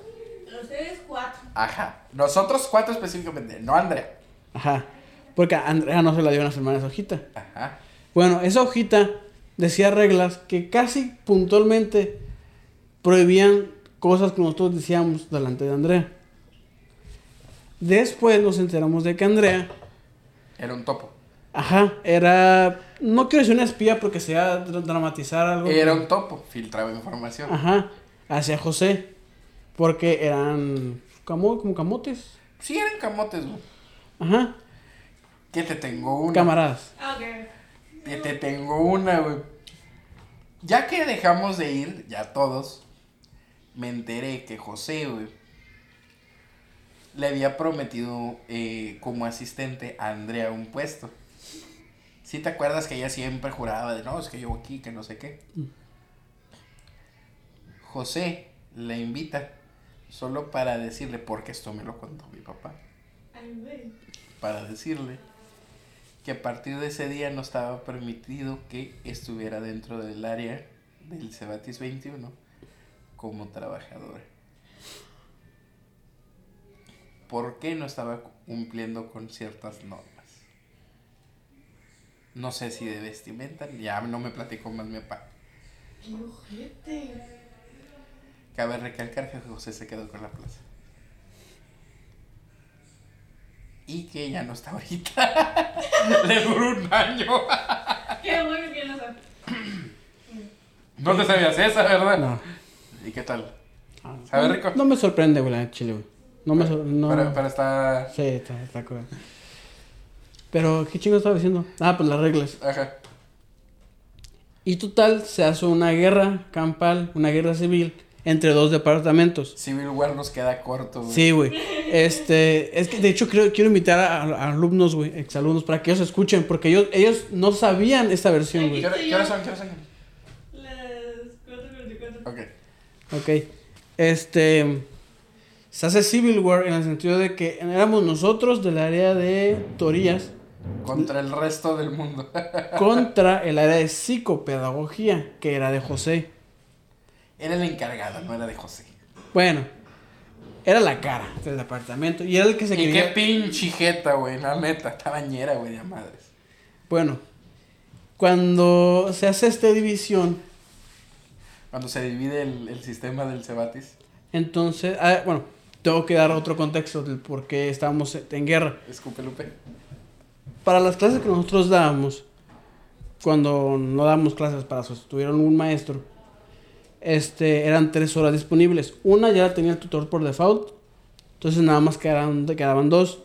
Ustedes cuatro. Ajá. Nosotros cuatro específicamente, no Andrea. Ajá. Porque a Andrea no se la dio a firmar esa hojita. Ajá. Bueno, esa hojita decía reglas que casi puntualmente prohibían cosas que nosotros decíamos delante de Andrea. Después nos enteramos de que Andrea, Era un topo. ajá, era, no quiero decir una espía porque sea dra- dramatizar algo. Era un topo. Filtraba información. Ajá, hacia José, porque eran camo- como camotes. Sí, eran camotes, güey. Ajá. Que te tengo una. Camaradas. Ok. Que te tengo una, güey. Ya que dejamos de ir, ya todos, me enteré que José, güey, le había prometido eh, como asistente a Andrea un puesto. ¿Sí te acuerdas que ella siempre juraba de, no, es que yo aquí, que no sé qué? José la invita solo para decirle, porque esto me lo contó mi papá, para decirle que a partir de ese día no estaba permitido que estuviera dentro del área del Cebatis 21 como trabajadora. ¿Por qué no estaba cumpliendo con ciertas normas? No sé si de vestimenta, ya no me platicó más mi papá. Qué ojete. Cabe recalcar que José se quedó con la plaza. Y que ya no está ahorita. <laughs> Le duró un año. Qué bueno que no sabe. No te sabías esa, ¿verdad? No. ¿Y qué tal? Ah, ¿Sabe no- rico? No me sorprende, güey, la chile, güey. No me sor- no. Pero, pero está. Sí, está, está cool. Pero, ¿qué chingo estaba diciendo? Ah, pues las reglas. Ajá. Y total, se hace una guerra campal, una guerra civil, entre dos departamentos. Civil War nos queda corto, güey. Sí, güey. Este, es que de hecho quiero, quiero invitar a, a alumnos, güey, exalumnos, para que ellos escuchen, porque ellos, ellos no sabían esta versión, ¿Qué, güey. hora- qué horas son? ¿Qué horas son? Las 4.44. Ok. Ok. Este. Se hace Civil War en el sentido de que éramos nosotros del área de Torías Contra el resto del mundo. <laughs> contra el área de psicopedagogía, que era de José. Era el encargado, no era de José. Bueno, era la cara del departamento y era el que se y qué pinche jeta, güey, la neta. Está bañera, güey, de madres. Bueno, cuando se hace esta división, Cuando se divide el, el sistema del Cebatis. entonces. ah, bueno, tengo que dar otro contexto del por qué estábamos en guerra. Escupe Lupe. Para las clases que nosotros dábamos, cuando no dábamos clases para sustituir a algún maestro, este, eran tres horas disponibles. Una ya la tenía el tutor por default, entonces nada más quedaban, quedaban dos.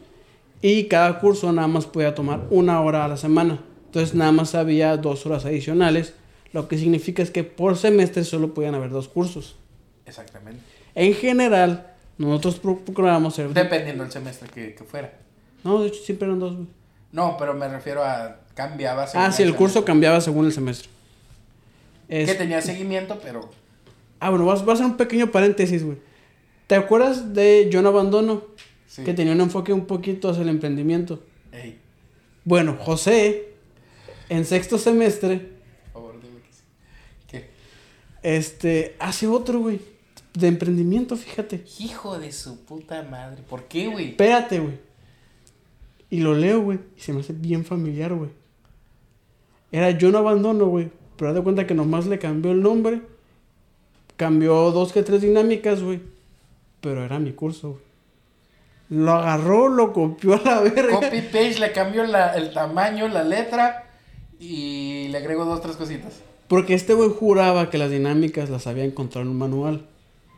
Y cada curso nada más podía tomar una hora a la semana. Entonces nada más había dos horas adicionales, lo que significa es que por semestre solo podían haber dos cursos. Exactamente. En general, nosotros pro- procurábamos ser... Dependiendo del semestre que, que fuera. No, de hecho siempre eran dos. güey. No, pero me refiero a cambiaba. Ah, según sí, el curso cambiaba según el semestre. Que Es- tenía seguimiento, pero. Ah, bueno, vas, vas a hacer un pequeño paréntesis, güey. ¿Te acuerdas de no abandono? Sí. Que tenía un enfoque un poquito hacia el emprendimiento. Ey, Bueno, José, en sexto semestre, por favor, dime que sí. ¿Qué? Este, hace otro, güey, de emprendimiento, fíjate. Hijo de su puta madre. ¿Por qué, güey? Espérate, güey. Y lo leo, güey, y se me hace bien familiar, güey. Era Yo no abandono, güey. Pero haz de cuenta que nomás le cambió el nombre. Cambió dos que tres dinámicas, güey. Pero era mi curso, güey. Lo agarró, lo copió a la <laughs> verga. Copy paste, le cambio la- el tamaño, la letra y le agrego dos, tres cositas. Porque este güey juraba que las dinámicas las había encontrado en un manual.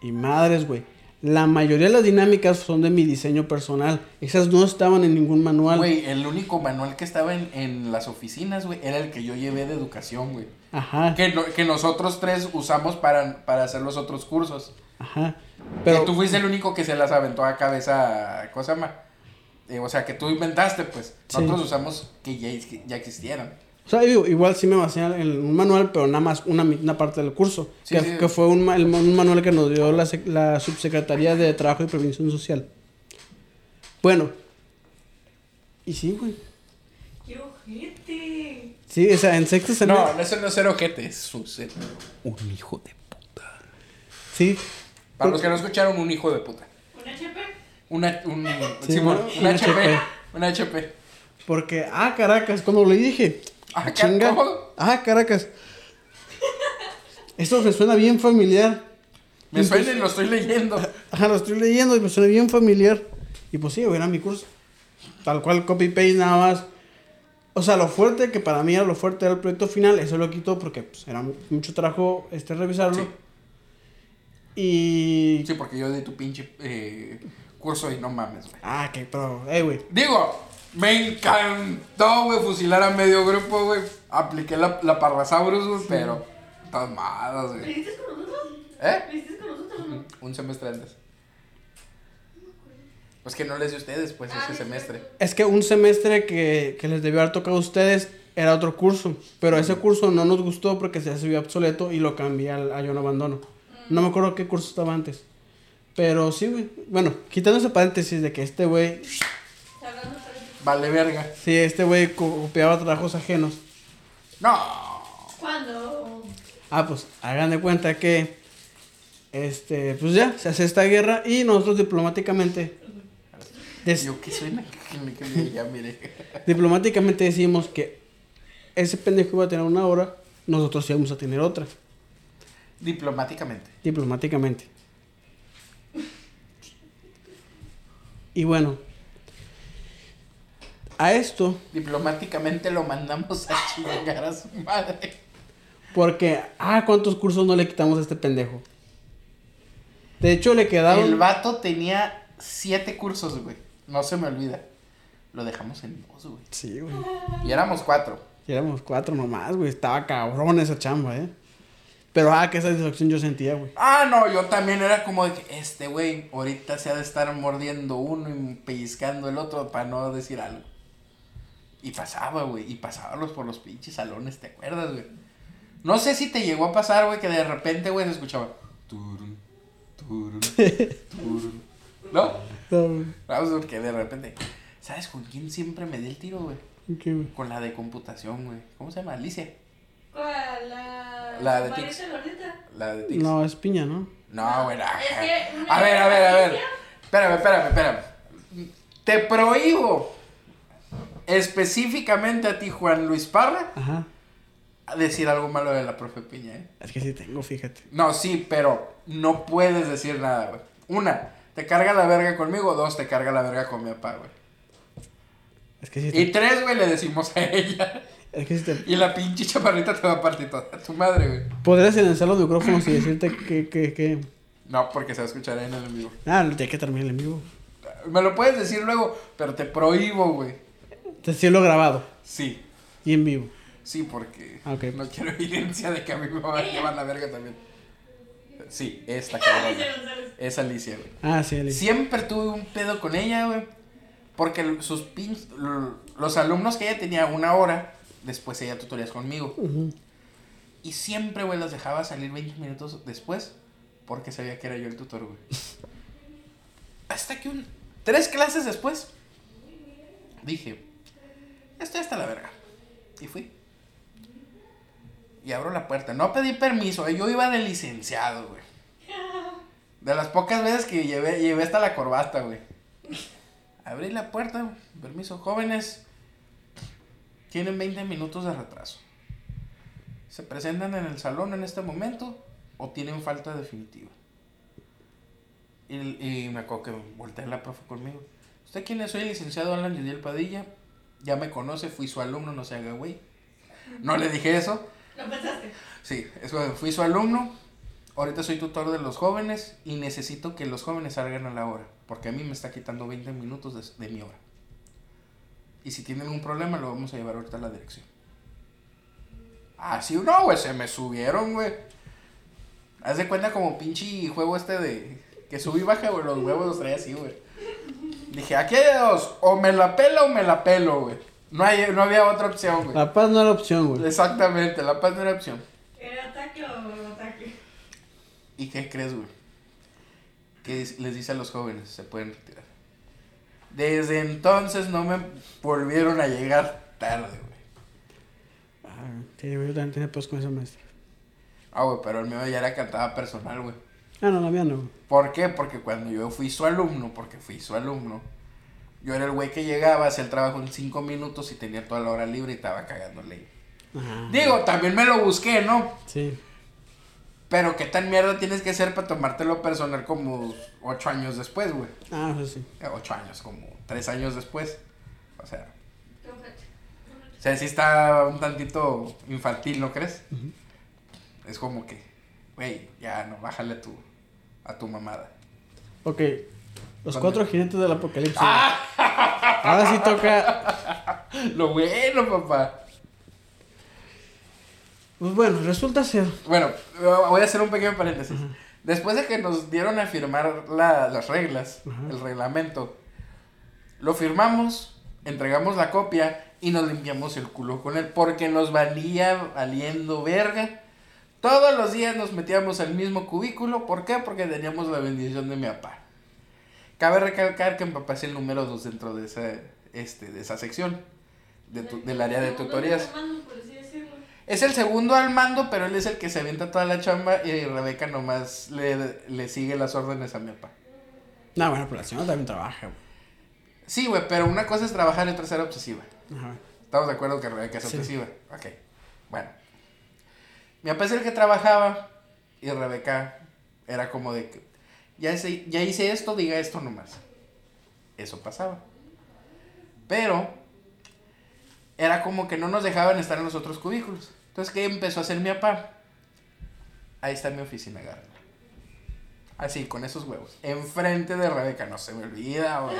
Y madres, güey. La mayoría de las dinámicas son de mi diseño personal. Esas no estaban en ningún manual. Güey, el único manual que estaba en, en las oficinas, güey, era el que yo llevé de educación, güey. Ajá. Que, no- que nosotros tres usamos para, para hacer los otros cursos. Ajá. Pero Pero tú fuiste el único que se las aventó a cabeza, ¿cómo se llama? Eh, o sea, que tú inventaste, pues. Sí. Nosotros usamos que ya, ya existieran. O sea, digo, igual sí me basé en un manual, pero nada más una, una parte del curso. Sí, que, sí. que fue un, ma- el un manual que nos dio la, la Subsecretaría de Trabajo y Prevención Social. Bueno. Y sí, güey. ¡Qué ojete! Sí, o sea, en sexto No, semestre. no, no es ser ojete, es un ser- un hijo de puta. Sí. Para los que no escucharon, un hijo de puta. ¿Un HP? Una, un, Sí, Simón, una- un un HP. HP. Un HP. Porque, ah, Caracas, cuando le dije. Ah, Ah. Ah, Caracas. Esto me suena bien familiar. Me suena y lo estoy leyendo. <laughs> Ajá, lo estoy leyendo y me suena bien familiar. Y pues sí, era mi curso. Tal cual, copy-paste nada más. O sea, lo fuerte que para mí era lo fuerte era el proyecto final, eso lo quito porque pues, era mu- mucho trabajo este, revisarlo. Sí. Y Sí, porque yo de tu pinche eh, curso y no mames, güey. Ah, qué pro. Eh, güey. Digo, me encantó, güey, fusilar a medio grupo, güey. Apliqué la, la Parrasaurus, güey, pero tomadas, ¿Lo güey. hiciste con nosotros? ¿Eh? ¿Lo hiciste con nosotros o no? Un semestre antes. Pues que no les di a ustedes, pues, Ah, ese semestre. Es que un semestre que, que les debió haber tocado a ustedes era otro curso. Pero ese curso no nos gustó porque se subió obsoleto y lo cambié al, a Yo no abandono. No me acuerdo qué curso estaba antes. Pero sí, güey. Bueno, quitando ese paréntesis de que este güey. Vale, verga. Sí, este güey co- copiaba trabajos ajenos. No. ¿Cuándo? Ah, pues hagan de cuenta que. Este, pues ya, se hace esta guerra y nosotros diplomáticamente. des- Yo que suena que, que me ya mire. diplomáticamente decimos que ese pendejo iba a tener una hora, nosotros íbamos a tener otra. Diplomáticamente. Diplomáticamente. Y bueno, a esto, Diplomáticamente lo mandamos a chingar a su madre. porque, ah, ¿cuántos cursos no le quitamos a este pendejo? De hecho, le quedaron. El vato tenía siete cursos, güey. No se me olvida. Lo dejamos en dos, güey. Sí, güey. Y éramos cuatro. Y éramos cuatro nomás, güey. Estaba cabrón esa chamba, ¿eh? Pero, ah, qué satisfacción yo sentía, güey. Ah, no, yo también era como de que este güey ahorita se ha de estar mordiendo uno y pellizcando el otro para no decir algo. Y pasaba, güey, y pasábamos por los pinches salones, ¿te acuerdas, güey? No sé si te llegó a pasar, güey, que de repente, güey, se escuchaba. Turun, turun, turun. ¿No? No, güey. Vamos, porque de repente. ¿Sabes con quién siempre me di el tiro, güey? ¿Qué, güey? Con la de computación, güey. ¿Cómo se llama? Alicia. ¿Cuál? La. La de Tix. La de Tix. No, es piña, ¿no? No, güey, no. A ver, a ver, a ver. Espérame, espérame, espérame. Te prohíbo específicamente a ti, Juan Luis Parra, Ajá. a decir algo malo de la profe Piña, ¿eh? Es que sí tengo, fíjate. No, sí, pero no puedes decir nada, güey. Una, te carga la verga conmigo. Dos, te carga la verga con mi papá, güey. Es que sí Y te... tres, güey, le decimos a ella. Es que sí te... Y la pinche chaparrita te va a partir toda tu madre, güey. Podrías silenciar los micrófonos y decirte que, que, que... No, porque se va a escuchar en el en vivo. Ah, ya que termine el en vivo. Me lo puedes decir luego, pero te prohíbo, güey. Decirlo grabado Sí, y en vivo. sí, porque Ah, ok. no quiero evidencia de que a mí me va a llevar la verga también. Sí, esta <laughs> cabrona. Es Alicia, güey. Ah, sí, Alicia. Siempre tuve un pedo con ella, güey. Porque sus pin... Los alumnos que ella tenía una hora, después ella tutorías conmigo. Y siempre, güey, las dejaba salir 20 minutos después porque sabía que era yo el tutor, güey. <laughs> Hasta que un... Tres clases después dije, estoy hasta la verga. Y fui. Y abro la puerta. No pedí permiso, eh, yo iba de licenciado, güey. De las pocas veces que llevé, llevé hasta la corbata, güey. Abrí la puerta, permiso, jóvenes. Tienen 20 minutos de retraso. ¿Se presentan en el salón en este momento o tienen falta definitiva? Y, y me acuerdo que volteé la profe conmigo. ¿Usted quién es? Soy el licenciado Alan Yudiel Padilla. Ya me conoce, fui su alumno, no se haga güey. No le dije eso. ¿Lo pensaste? Sí, eso, fui su alumno. Ahorita soy tutor de los jóvenes y necesito que los jóvenes salgan a la hora. Porque a mí me está quitando 20 minutos de, de mi hora. Y si tienen un problema, lo vamos a llevar ahorita a la dirección. Ah, sí, no, güey, se me subieron, güey. Haz de cuenta como pinche juego este de que subí y baja, güey, los huevos los traía así, güey. Dije, aquí hay dos, o me la pelo o me la pelo, güey. No, hay, no había otra opción, güey. La paz no era opción, güey. Exactamente, la paz no era opción. ¿Era ataque o ataque? ¿Y qué crees, güey? Que les dice a los jóvenes, se pueden retirar. Desde entonces no me volvieron a llegar tarde, güey. Ah, sí, yo también tenía pues con esa maestra. Ah, güey, pero el mío ya era cantada personal, güey. Ah, no, la mía no. ¿Por qué? Porque cuando yo fui su alumno, porque fui su alumno, yo era el güey que llegaba, hacía el trabajo en cinco minutos y tenía toda la hora libre y estaba cagándole. Ajá. Digo, también me lo busqué, ¿no? Sí. Pero qué tan mierda tienes que ser para tomártelo personal como ocho años después, güey. Ah, eso sí. Eh, Ocho años, como tres años después. O sea, o sea, sí está un tantito infantil, ¿no crees? Es como que, güey, ya no, bájale tu, a tu mamada. Ok. Los cuatro jinetes del apocalipsis. ¡Ah! <laughs> Ahora sí toca. Lo bueno, papá. Pues bueno, resulta ser. Bueno, voy a hacer un pequeño paréntesis. Después de que nos dieron a firmar la- las reglas, el reglamento, lo firmamos, entregamos la copia y nos limpiamos el culo con él porque nos valía valiendo verga. Todos los días nos metíamos al mismo cubículo. ¿Por qué? Porque teníamos la bendición de mi papá. Cabe recalcar que mi papá es el número dos dentro de esa, este, de esa sección, de tu- del área de tutorías. Por así decirlo. Es el segundo al mando, pero él es el que se avienta toda la chamba y Rebeca nomás le, le sigue las órdenes a mi papá. No, bueno, pero la señora también trabaja, güey. Sí, güey, pero una cosa es trabajar y otra ser obsesiva. Ajá. Estamos de acuerdo que Rebeca es Sí. obsesiva. Ok, bueno. Mi papá es el que trabajaba y Rebeca era como de que ya hice, ya hice esto, diga esto nomás. Eso pasaba. Pero era como que no nos dejaban estar en los otros cubículos. Entonces, ¿qué empezó a hacer mi papá? Ahí está mi oficina, agárrala. Así, con esos huevos. Enfrente de Rebeca, no se me olvida, güey.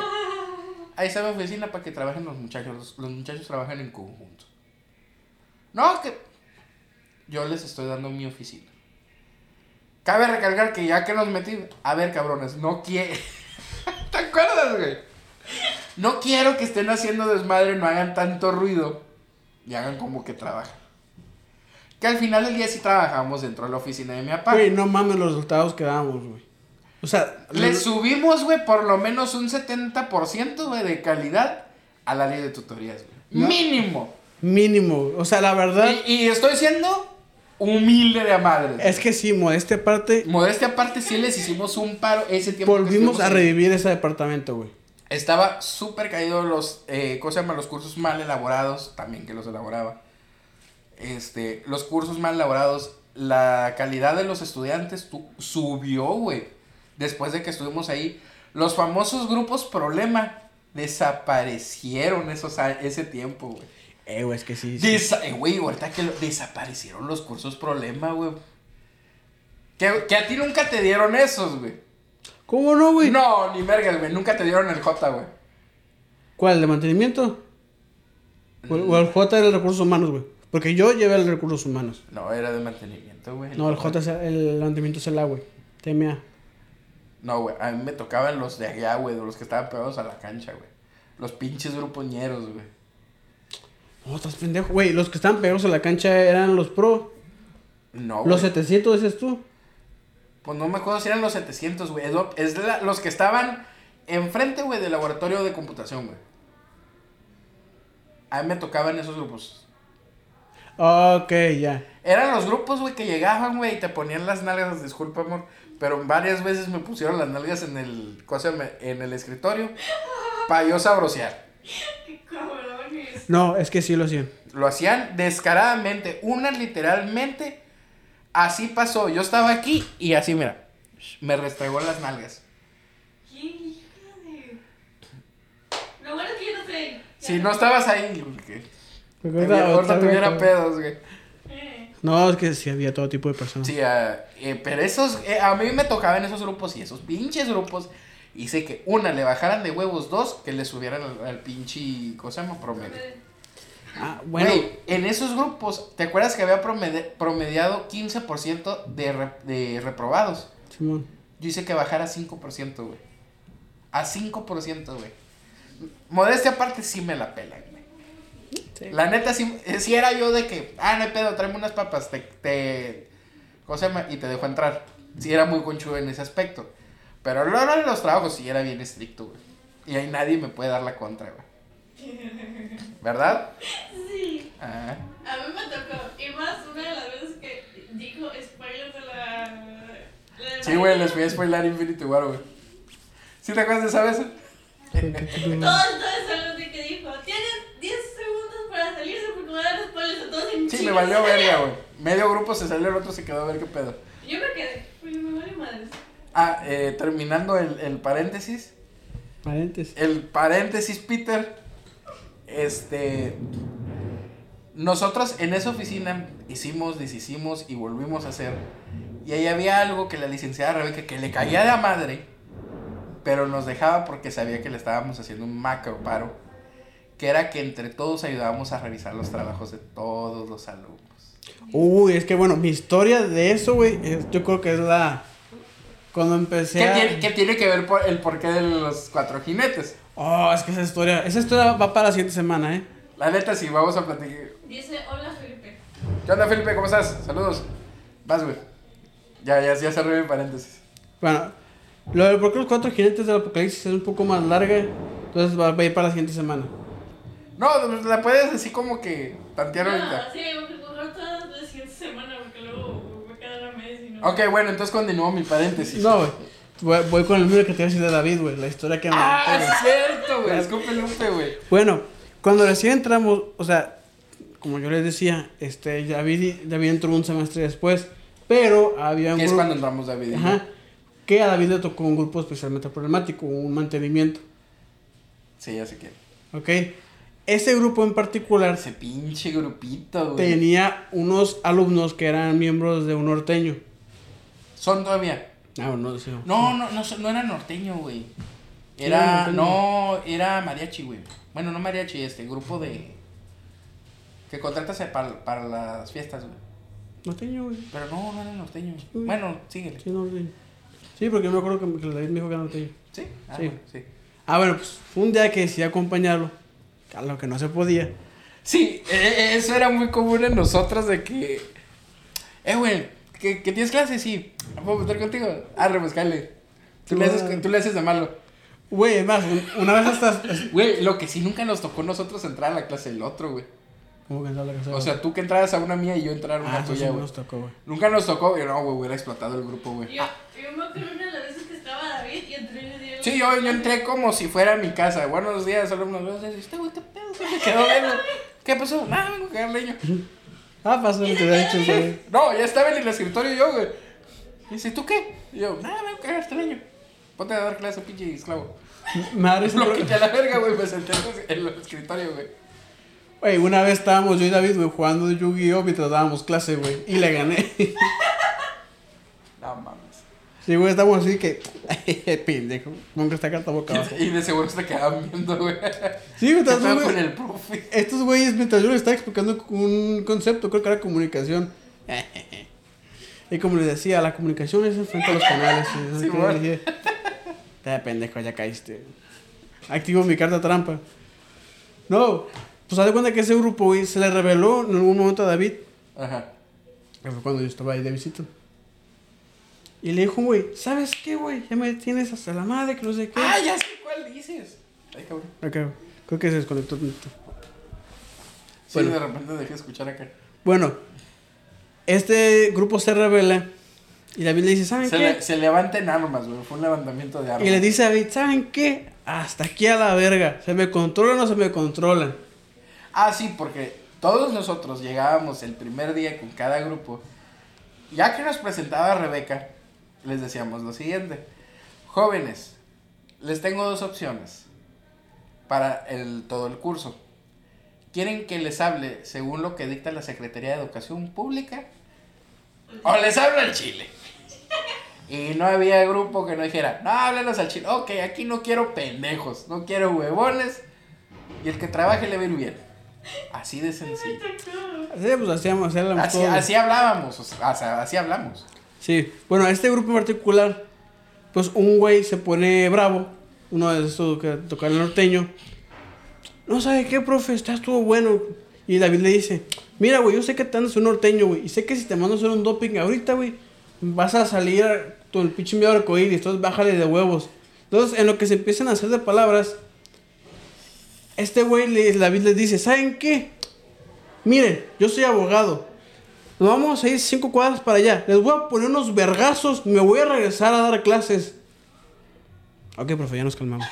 <laughs> Ahí está mi oficina para que trabajen los muchachos. Los, los muchachos trabajan en conjunto. No, que yo les estoy dando mi oficina. Cabe recalcar que ya que nos metí, a ver, cabrones, no quiero. <laughs> ¿Te acuerdas, güey? No quiero que estén haciendo desmadre, no hagan tanto ruido y hagan como que trabajan. Que al final del día sí trabajamos dentro de la oficina de mi papá. Güey, no mames los resultados que damos, güey. O sea, Le subimos, güey, por lo menos un 70%, güey, de calidad al área de tutorías, güey. No. Mínimo. mínimo. O sea, la verdad Y, y estoy siendo humilde de a madres. es que sí, modestia aparte, Modestia aparte, sí les hicimos un paro ese tiempo. volvimos a revivir ese departamento, güey. Estaba súper caído los, eh, ¿cómo se llama? Los cursos mal elaborados, también que los elaboraba. Este, los cursos mal elaborados, la calidad de los estudiantes tu- subió, güey. Después de que estuvimos ahí, los famosos grupos problema desaparecieron esos, ese tiempo, güey. Eh, güey, es que sí. sí. Desa- eh, güey, ahorita que lo- desaparecieron los cursos problema, güey. Que, que a ti nunca te dieron esos, güey. ¿Cómo no, güey? No, ni vergas, güey. Nunca te dieron el J, güey. ¿Cuál? ¿El de mantenimiento? O, o el J era el recursos humanos, güey. Porque yo llevé el recursos humanos. No, era de mantenimiento, güey. No, el J es el, el mantenimiento es el A, güey. TMA. No, güey. A mí me tocaban los de allá, güey. de Los que estaban pegados a la cancha, güey. Los pinches grupoñeros, güey. No, estás pendejo. Güey, los que estaban pegados a la cancha eran los pro. No, los güey. 700, dices tú. Pues no me acuerdo si eran los 700, güey. Es, lo- es la- los que estaban enfrente, güey, del laboratorio de computación, güey. A mí me tocaban esos grupos. Ok, ya. Eran los grupos, güey, que llegaban, güey, y te ponían las nalgas, disculpa, amor, pero varias veces me pusieron las nalgas en el, cosa, en el escritorio para yo sabrosear. No, es que sí lo hacían. Lo hacían descaradamente, una literalmente, así pasó. Yo estaba aquí y así, mira, me restregó las nalgas. ¿Qué hija de.? Lo bueno es que yo no sé. Si no estabas ahí, porque ahorita, tuviera pedos, güey. Eh, No, es que sí había todo tipo de personas. Sí, ah, eh, pero esos, eh, a mí me tocaban esos grupos y esos pinches grupos. Hice que una le bajaran de huevos, dos que le subieran al, al pinche, ¿cómo se llama? Promedio. Ah, bueno. Güey, en esos grupos, ¿te acuerdas que había promedi- promediado 15% de, re- de reprobados? Simón. Yo hice que bajara a 5%, güey. A 5%, güey. Modestia aparte, sí me la pelan, güey. Sí. La neta, sí, eh, sí era yo de que, ah, no hay pedo, tráeme unas papas, te, te, ¿cómo se llama? Y te dejo entrar. Sí era muy conchudo en ese aspecto. Pero hora de los trabajos sí era bien estricto, güey. Y ahí nadie me puede dar la contra, güey. ¿Verdad? Sí. Ah. A mí me tocó. Y más una de las veces que dijo spoilers de la. de Sí, güey, les voy a spoiler Infinity War, güey. ¿Sí te acuerdas de esa vez? Todos, todos de que dijo. Tienen 10 segundos para salirse porque me dan spoilers a todos en Sí, me chinga". valió verga, güey. Medio grupo se salió, el otro se quedó a ver qué pedo. Yo me quedé. Porque me vale madres. Ah, eh, terminando el, el paréntesis. Paréntesis. El paréntesis, Peter. Este. Nosotros en esa oficina hicimos, deshicimos y volvimos a hacer. Y ahí había algo que la licenciada Rebeca, que le caía de a madre, pero nos dejaba porque sabía que le estábamos haciendo un macro paro, que era que entre todos ayudábamos a revisar los trabajos de todos los alumnos. Uy, es que bueno, mi historia de eso, güey, yo creo que es la. Cuando empecé ¿Qué a. tiene, qué tiene que ver por el porqué de los cuatro jinetes? Oh, es que esa historia. Esa historia va para la siguiente semana, ¿eh? La neta, sí, vamos a platicar. Dice, hola Felipe. ¿Qué onda, Felipe? ¿Cómo estás? Saludos. Vas, güey. Ya, ya, ya cerré mi paréntesis. Bueno, lo de por qué los cuatro jinetes del apocalipsis es un poco más larga. Entonces va, va a ir para la siguiente semana. No, la puedes así como que tantear No, ahorita. sí, mejor Ok, bueno, entonces continúo mi paréntesis. No, güey. Voy, voy con el mismo que te iba a decir de David, güey. La historia que me. Ah, es cierto, güey. Escupe Lupe, güey. Bueno, cuando recién entramos, o sea, como yo les decía, este, David, David entró un semestre después, pero había un Que es grupo- cuando entramos David. Ajá, que a David le tocó un grupo especialmente problemático, un mantenimiento, Sí, ya sé quién. ¿ok? Ese grupo en particular Ese pinche grupito, güey. tenía unos alumnos que eran miembros de un norteño. Son todavía. Ah, no, no sé. No, no, no, no era norteño, güey. ¿Quién era no, era mariachi, güey. Bueno, no mariachi, este, grupo de... Que contratas para, para las fiestas, güey. Norteño, güey. Pero no, no era norteño. Bueno, síguele. Sí, norteño. Sí, porque yo me acuerdo que, David me dijo que era norteño. ¿Sí? Ah, Sí. bueno, sí. Ah, bueno, pues fue un día que decidí acompañarlo, a lo que no se podía. Sí, eh, eh, eso era muy común en nosotros de que... Eh, güey, ¿que, que tienes clase? Sí. ¿Puedo meter contigo? Arre, pues, cáele. Tú, le haces, tú le haces de malo. Güey, más, un- una vez hasta... Güey, lo que sí nunca nos tocó a nosotros entrar a la clase del otro, güey. ¿Cómo que no la casa? O sea, tú que entraras a una mía y yo entrar a una ah, sí tuya, güey. nos tocó, güey. Nunca nos tocó, y no, güey, hubiera explotado el grupo, güey. Yo, yo me acuerdo una de las veces que estaba David y entré y le dije. Sí, yo, yo entré como si fuera mi casa. Buenos días, alumnos. Este güey, ¿qué pedo? Se me quedó viendo. ¿Qué pasó? Nada, vengo a cagar leño. Ah, pasó, te había dicho, güey. No, ya estaba en el escritorio yo, güey. Y dice, ¿tú qué? Y yo, nada, vengo a cagar este leño. Ponte a dar clase, pinche esclavo. <laughs> Risa, <laughs> Lo quité a la verga, güey. Me senté en el escritorio, güey. Güey, una vez estábamos yo y David, güey, jugando Yu-Gi-Oh! mientras dábamos clase, güey. Y le gané. <laughs> No mames. Sí, güey, estábamos así que. <laughs> Pendejo. Nunca está carta boca abajo. Y de seguro se te quedaban viendo, güey. Sí, güey, ¿Qué estás con el profe? Estos güeyes, mientras yo les estaba explicando un concepto, creo que era comunicación. <laughs> Y como les decía, la comunicación es enfrente a los canales. Sí, qué, bueno. dije, "Te pendejo, ya caíste. Activo mi carta trampa. No, pues haz de cuenta que ese grupo, güey, se le reveló en algún momento a David. Ajá. Que fue cuando yo estaba ahí de visita. Y le dijo, güey, ¿sabes qué, güey? Ya me tienes hasta la madre, que no sé qué. Ah, ya sé cuál dices. Ay, cabrón. Ok, creo que se desconectó. tantito. Sí, Bueno. de repente dejé de escuchar acá. Bueno, este grupo se revela y David le dice, ¿saben Se, qué? le- se levanta en armas, güey. Fue un levantamiento de armas. Y le dice a David, ¿saben qué? Hasta aquí a la verga. ¿Se me controlan o se me controlan? Ah, sí, porque todos nosotros llegábamos el primer día con cada grupo. Ya que nos presentaba Rebeca, les decíamos lo siguiente. Jóvenes, les tengo dos opciones para el, todo el curso. ¿Quieren que les hable según lo que dicta la Secretaría de Educación Pública? ¿O les hablo al chile? Y no había grupo que no dijera, no, háblanos al chile. Ok, aquí no quiero pendejos, no quiero huevones. Y el que trabaje le va a ir bien. Así de sencillo. Así, pues hacíamos, Así, así hablábamos, o sea, así hablamos. Sí, bueno, este grupo en particular, pues un güey se pone bravo, uno de esos que toca el norteño. No sabe qué, profe, está estuvo bueno. Y David le dice, mira, güey, yo sé que te andas un norteño, güey, y sé que si te mando a hacer un doping ahorita, güey, vas a salir con el pinche miedo arcoíris, entonces bájale de huevos. Entonces, en lo que se empiezan a hacer de palabras, este güey, David les dice, ¿saben qué? Miren, yo soy abogado. Nos vamos a ir cinco cuadras para allá. Les voy a poner unos vergazos. Me voy a regresar a dar clases. Ok, profe, ya nos calmamos.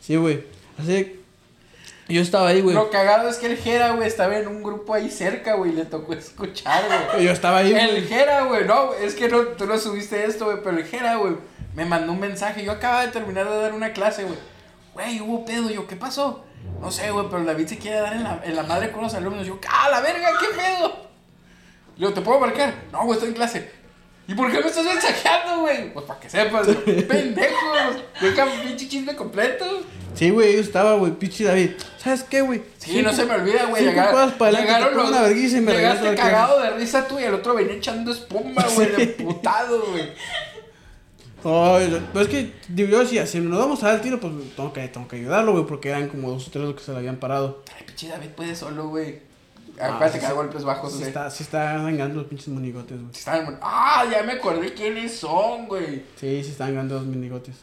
Sí, güey. Así. Yo estaba ahí, güey. Lo cagado es que el Jera, güey, estaba en un grupo ahí cerca, güey, le tocó escuchar, güey. <laughs> Yo estaba ahí. El. Jera, güey, no, es que no, tú no subiste esto, güey, pero el Jera, güey, me mandó un mensaje. Yo acababa de terminar de dar una clase, güey. Güey, hubo pedo. Yo, ¿qué pasó? No sé, güey, pero David se quiere dar en la, en la madre con los alumnos. Yo, ¡ah, la verga, qué pedo! Le digo, ¿te puedo marcar? No, güey, estoy en clase. ¿Y por qué me estás mensajeando, güey? Pues para que sepas, güey. <laughs> pendejos. Deja pinche chisme completo. Sí, güey, yo estaba, güey, pinche David. ¿Sabes qué, güey? Sí, no se me olvida, güey. llegar- llegaron los- una y me Llegaste cagado de risa tú y el otro venía echando espuma, güey, de <laughs> putado, güey. Ay, pero es que, digo, yo decía, si nos vamos a dar el tiro, pues tengo que, tengo que ayudarlo, güey, porque eran como dos o tres los que se le habían parado. Ay, pinche David puede solo, güey. Ah, Acuérdate sí, que da sí. golpes bajos, Sí güey. está, sí está ganando los pinches monigotes, güey. Sí Ah, ya me acordé quiénes son, güey. Sí, sí están ganando los minigotes.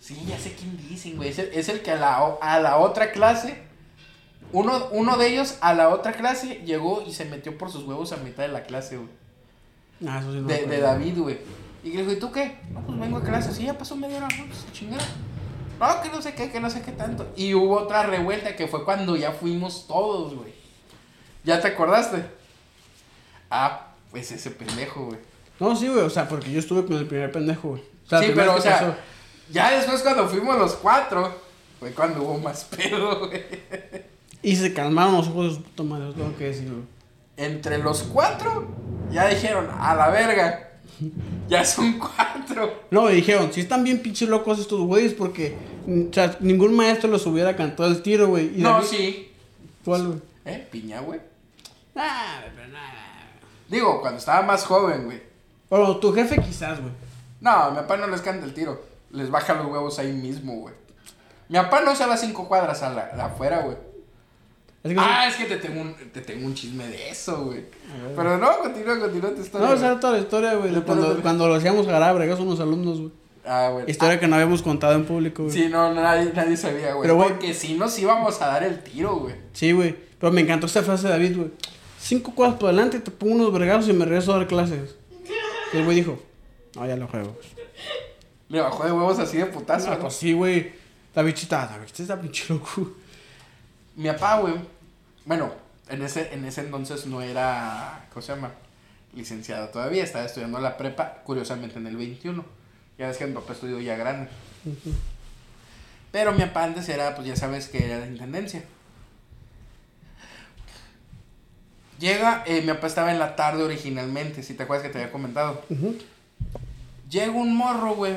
Sí, ya sé quién dicen, güey. Es el, es el que a la, a la otra clase, uno, uno de ellos a la otra clase llegó y se metió por sus huevos a mitad de la clase, güey. Ah, eso sí no De, de. David, güey. Y le dijo, ¿y tú qué? No, pues vengo a clase. Sí, ya pasó media hora, no, pues chingada. No, que no sé qué, que no sé qué tanto. Y hubo otra revuelta que fue cuando ya fuimos todos, güey. ¿Ya te acordaste? Ah, pues ese pendejo, güey. No, sí, güey, o sea, porque yo estuve con el primer pendejo, güey. O sea, sí, pero, o sea, pasó. ya después cuando fuimos los cuatro, fue cuando hubo más <laughs> pedo, güey. Y se calmaron los ojos de su puta madre, tengo que decir, güey. Entre los cuatro, ya dijeron, a la verga. <laughs> Ya son cuatro. No, me dijeron, si están bien pinches locos estos güeyes, porque, mm, o sea, ningún maestro los hubiera cantado el tiro, güey. No, David- sí. ¿Cuál, güey? ¿Eh? Piña, güey. Ah, pero nada. Digo, cuando estaba más joven, güey. Bueno, tu jefe quizás, güey. No, mi papá no les canta el tiro. Les baja los huevos ahí mismo, güey. Mi papá no va a cinco cuadras a la afuera, güey. Que Ah, es que te tengo un, te tengo un chisme de eso, güey. Pero no, continúa, continúa tu historia. No, esa era toda la historia, güey, de cuando, cuando lo hacíamos jalar bregas unos alumnos, güey. Ah, güey. Historia que no habíamos contado en público, Ah, güey. sí, no, nadie, nadie sabía, güey. Pero, güey- Porque si nos íbamos a dar el tiro, güey. Sí, güey. Pero me encantó esta frase de David, güey. Cinco cosas por delante, te pongo unos bregazos y me regreso a dar clases. Y el güey dijo, no, ya lo juego. Le bajó de huevos así de putazo. Ah, ¿no? pues sí, güey. David chita, David está pinche loco. Mi papá, güey. Bueno, en ese, en ese entonces no era. ¿Cómo se llama? Licenciado todavía. Estaba estudiando la prepa, curiosamente en el 21. Ya ves que mi papá estudió ya grande. Pero mi papá antes era, pues ya sabes que era de intendencia. Llega, eh, mi papá estaba en la tarde originalmente, si te acuerdas que te había comentado. Ujú. Llega un morro, güey.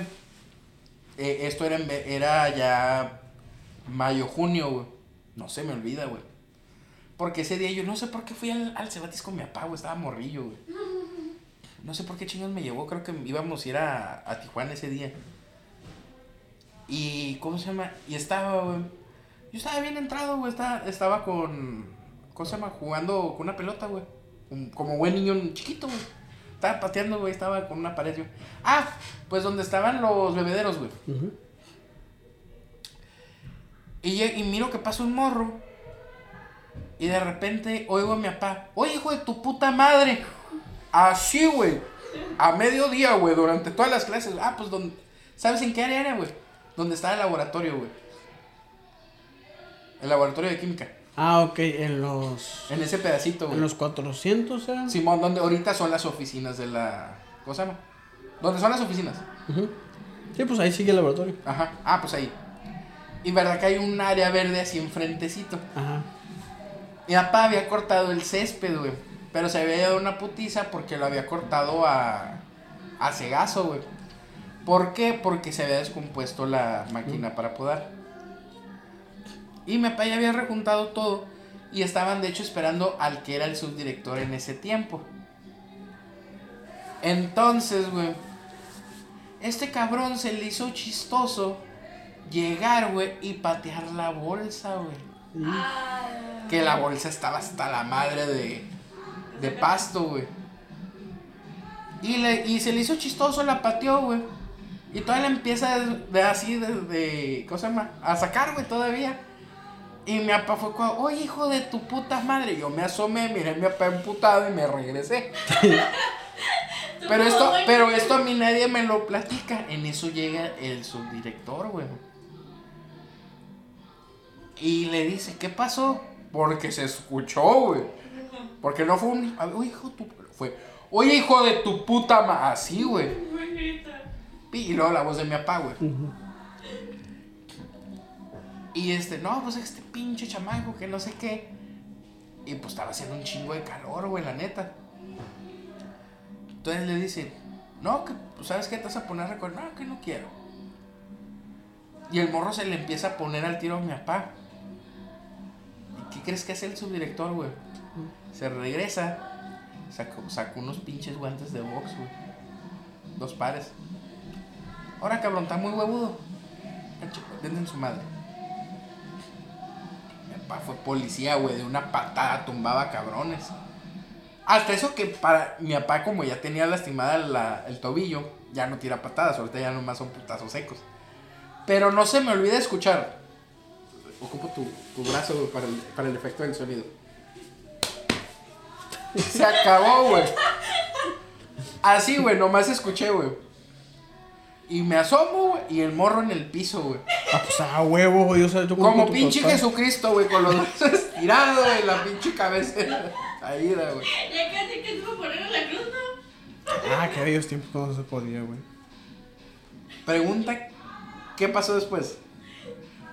Eh, esto era, en era ya mayo, junio, güey. No se me olvida, güey. Porque ese día yo no sé por qué fui al, al Cebatis con mi papá, güey. Estaba morrillo, güey. No sé por qué chingos me llevó. Creo que íbamos a ir a, a Tijuana ese día. Y, ¿cómo se llama? Y estaba, güey. Yo estaba bien entrado, güey. Estaba, estaba con. ¿Cómo se llama? Jugando con una pelota, güey. Como buen niño chiquito, güey. Estaba pateando, güey. Estaba con una pared, yo. Ah, pues donde estaban los bebederos, güey. Ujú. Y, lle- y miro que pasa un morro. Y de repente oigo a mi papá. Oye, hijo de tu puta madre. Así, güey. A mediodía, güey. Durante todas las clases. Ah, pues donde. ¿Sabes en qué área era, güey? Donde estaba el laboratorio, güey. El laboratorio de química. Ah, ok, en los... En ese pedacito, güey. En los 400, ¿eh? Simón, donde ahorita son las oficinas de la. ¿Cómo se llama? ¿Dónde son las oficinas? Ujú. Sí, pues ahí sigue el laboratorio. Ajá. Ah, pues ahí. Y verdad que hay un área verde así enfrentecito. Ajá. Mi papá había cortado el césped, güey. Pero se había dado una putiza porque lo había cortado a. a cegazo, güey. ¿Por qué? Porque se había descompuesto la máquina para podar. Y mi papá ya había rejuntado todo. Y estaban, de hecho, esperando al que era el subdirector en ese tiempo. Entonces, güey. Este cabrón se le hizo chistoso llegar, güey, y patear la bolsa, güey. Ah, Que la bolsa estaba hasta la madre de, de pasto, güey. Y, le, y se le hizo chistoso, la pateó, güey. Y todavía le empieza de, de así, de, de. ¿Cómo se llama? A sacar, güey, todavía. Y mi papá fue como, oye, hijo de tu puta madre. Yo me asomé, miré a mi papá emputado y me regresé. <laughs> Pero esto, pero esto a mí nadie me lo platica. En eso llega el subdirector, güey. Y le dice, ¿qué pasó? Porque se escuchó, güey. Porque no fue un. Oye, hijo tu. Fue. Oye, hijo de tu puta ma. Así, güey. Y luego la voz de mi papá, güey. Y este, no, pues este pinche chamaco que no sé qué. Y pues estaba haciendo un chingo de calor, güey, la neta. Entonces le dice, No, que, pues, ¿sabes qué? Te vas a poner a recordar. No, que no quiero. Y el morro se le empieza a poner al tiro a mi papá. ¿Y qué crees que hace el subdirector, güey? Se regresa, sacó, sacó unos pinches guantes de box, güey. Dos pares. Ahora, cabrón, está muy huevudo. Denle en su madre. Mi papá fue policía, güey, de una patada tumbaba cabrones. Hasta eso que para mi papá, como ya tenía lastimada la- el tobillo, ya no tira patadas, ahorita ya nomás son putazos secos. Pero no se me olvida escuchar. Ocupo tu, tu brazo güey, para el, para el efecto del sonido. Se acabó, güey. Así, güey, nomás escuché, güey. Y me asomo, güey, y el morro en el piso, güey. Ah, pues a huevo, güey. O sea, yo Como pinche. Jesucristo, güey, con los brazos estirados, güey, la pinche cabeza caída, güey. Ya casi que para poner en la cruz, ¿no? Ah, que aquellos tiempos no se podía, güey. Pregunta, ¿qué pasó después?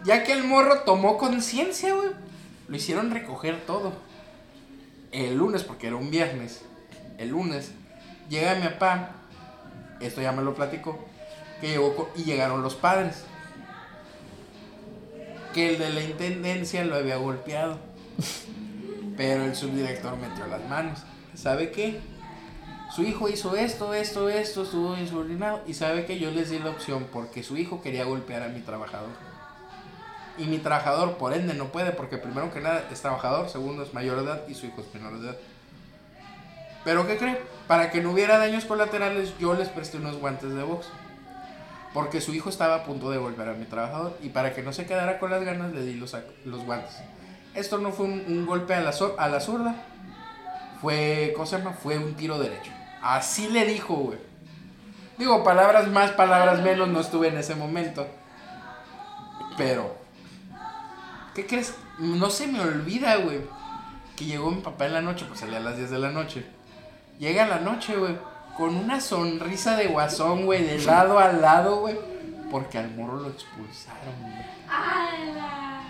Ya que el morro tomó conciencia, güey, lo hicieron recoger todo. El lunes, porque era un viernes, el lunes, llega mi papá, esto ya me lo platicó, que llegó y llegaron los padres. Que el de la intendencia lo había golpeado. <laughs> Pero el subdirector metió las manos. ¿Sabe qué? Su hijo hizo esto, esto, esto, estuvo insubordinado. Y sabe que yo les di la opción porque su hijo quería golpear a mi trabajador. Y mi trabajador, por ende, no puede porque primero que nada es trabajador, segundo es mayor de edad y su hijo es menor de edad. Pero ¿qué cree? Para que no hubiera daños colaterales, yo les presté unos guantes de box. Porque su hijo estaba a punto de golpear a mi trabajador. Y para que no se quedara con las ganas, le di los, los guantes. Esto no fue un, un golpe a la, a la zurda. Fue, ¿cómo se llama? Fue un tiro derecho. Así le dijo, güey. Digo, palabras más, palabras menos, no estuve en ese momento. Pero, ¿qué crees? No se me olvida, güey. Que llegó mi papá en la noche, pues salía a las 10 de la noche. Llega a la noche, güey, con una sonrisa de guasón, güey, de lado a lado, güey. Porque al morro lo expulsaron, güey. ¡Hala!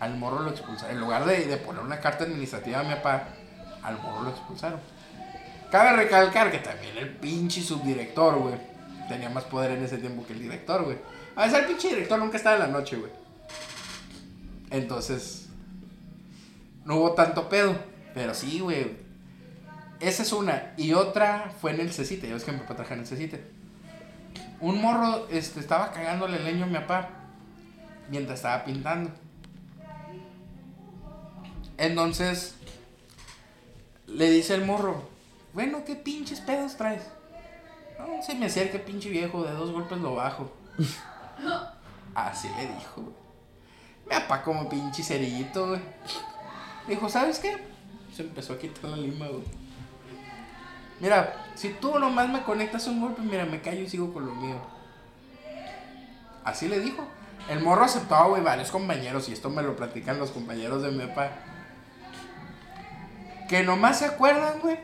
Al morro lo expulsaron. En lugar de, de poner una carta administrativa a mi papá, al morro lo expulsaron. Cabe recalcar que también el pinche subdirector, güey, tenía más poder en ese tiempo que el director, güey. A veces el pinche director nunca estaba en la noche, güey. Entonces, no hubo tanto pedo. Pero sí, güey. Esa es una. Y otra fue en el cecite. Ya ves que mi papá trabaja en el cecite. Un morro este, estaba cagándole leño a mi papá mientras estaba pintando. Entonces, le dice el morro, bueno, ¿qué pinches pedos traes? No, se me acerca pinche viejo, de dos golpes lo bajo. <laughs> Así le dijo, güey. Me apá como pinche cerillito, güey. Dijo, ¿sabes qué? Se empezó a quitar la lima, güey. Mira, si tú nomás me conectas un golpe, mira, me callo y sigo con lo mío. Así le dijo. El morro aceptaba, güey, varios compañeros, y esto me lo platican los compañeros de mi papá. Que nomás se acuerdan, güey,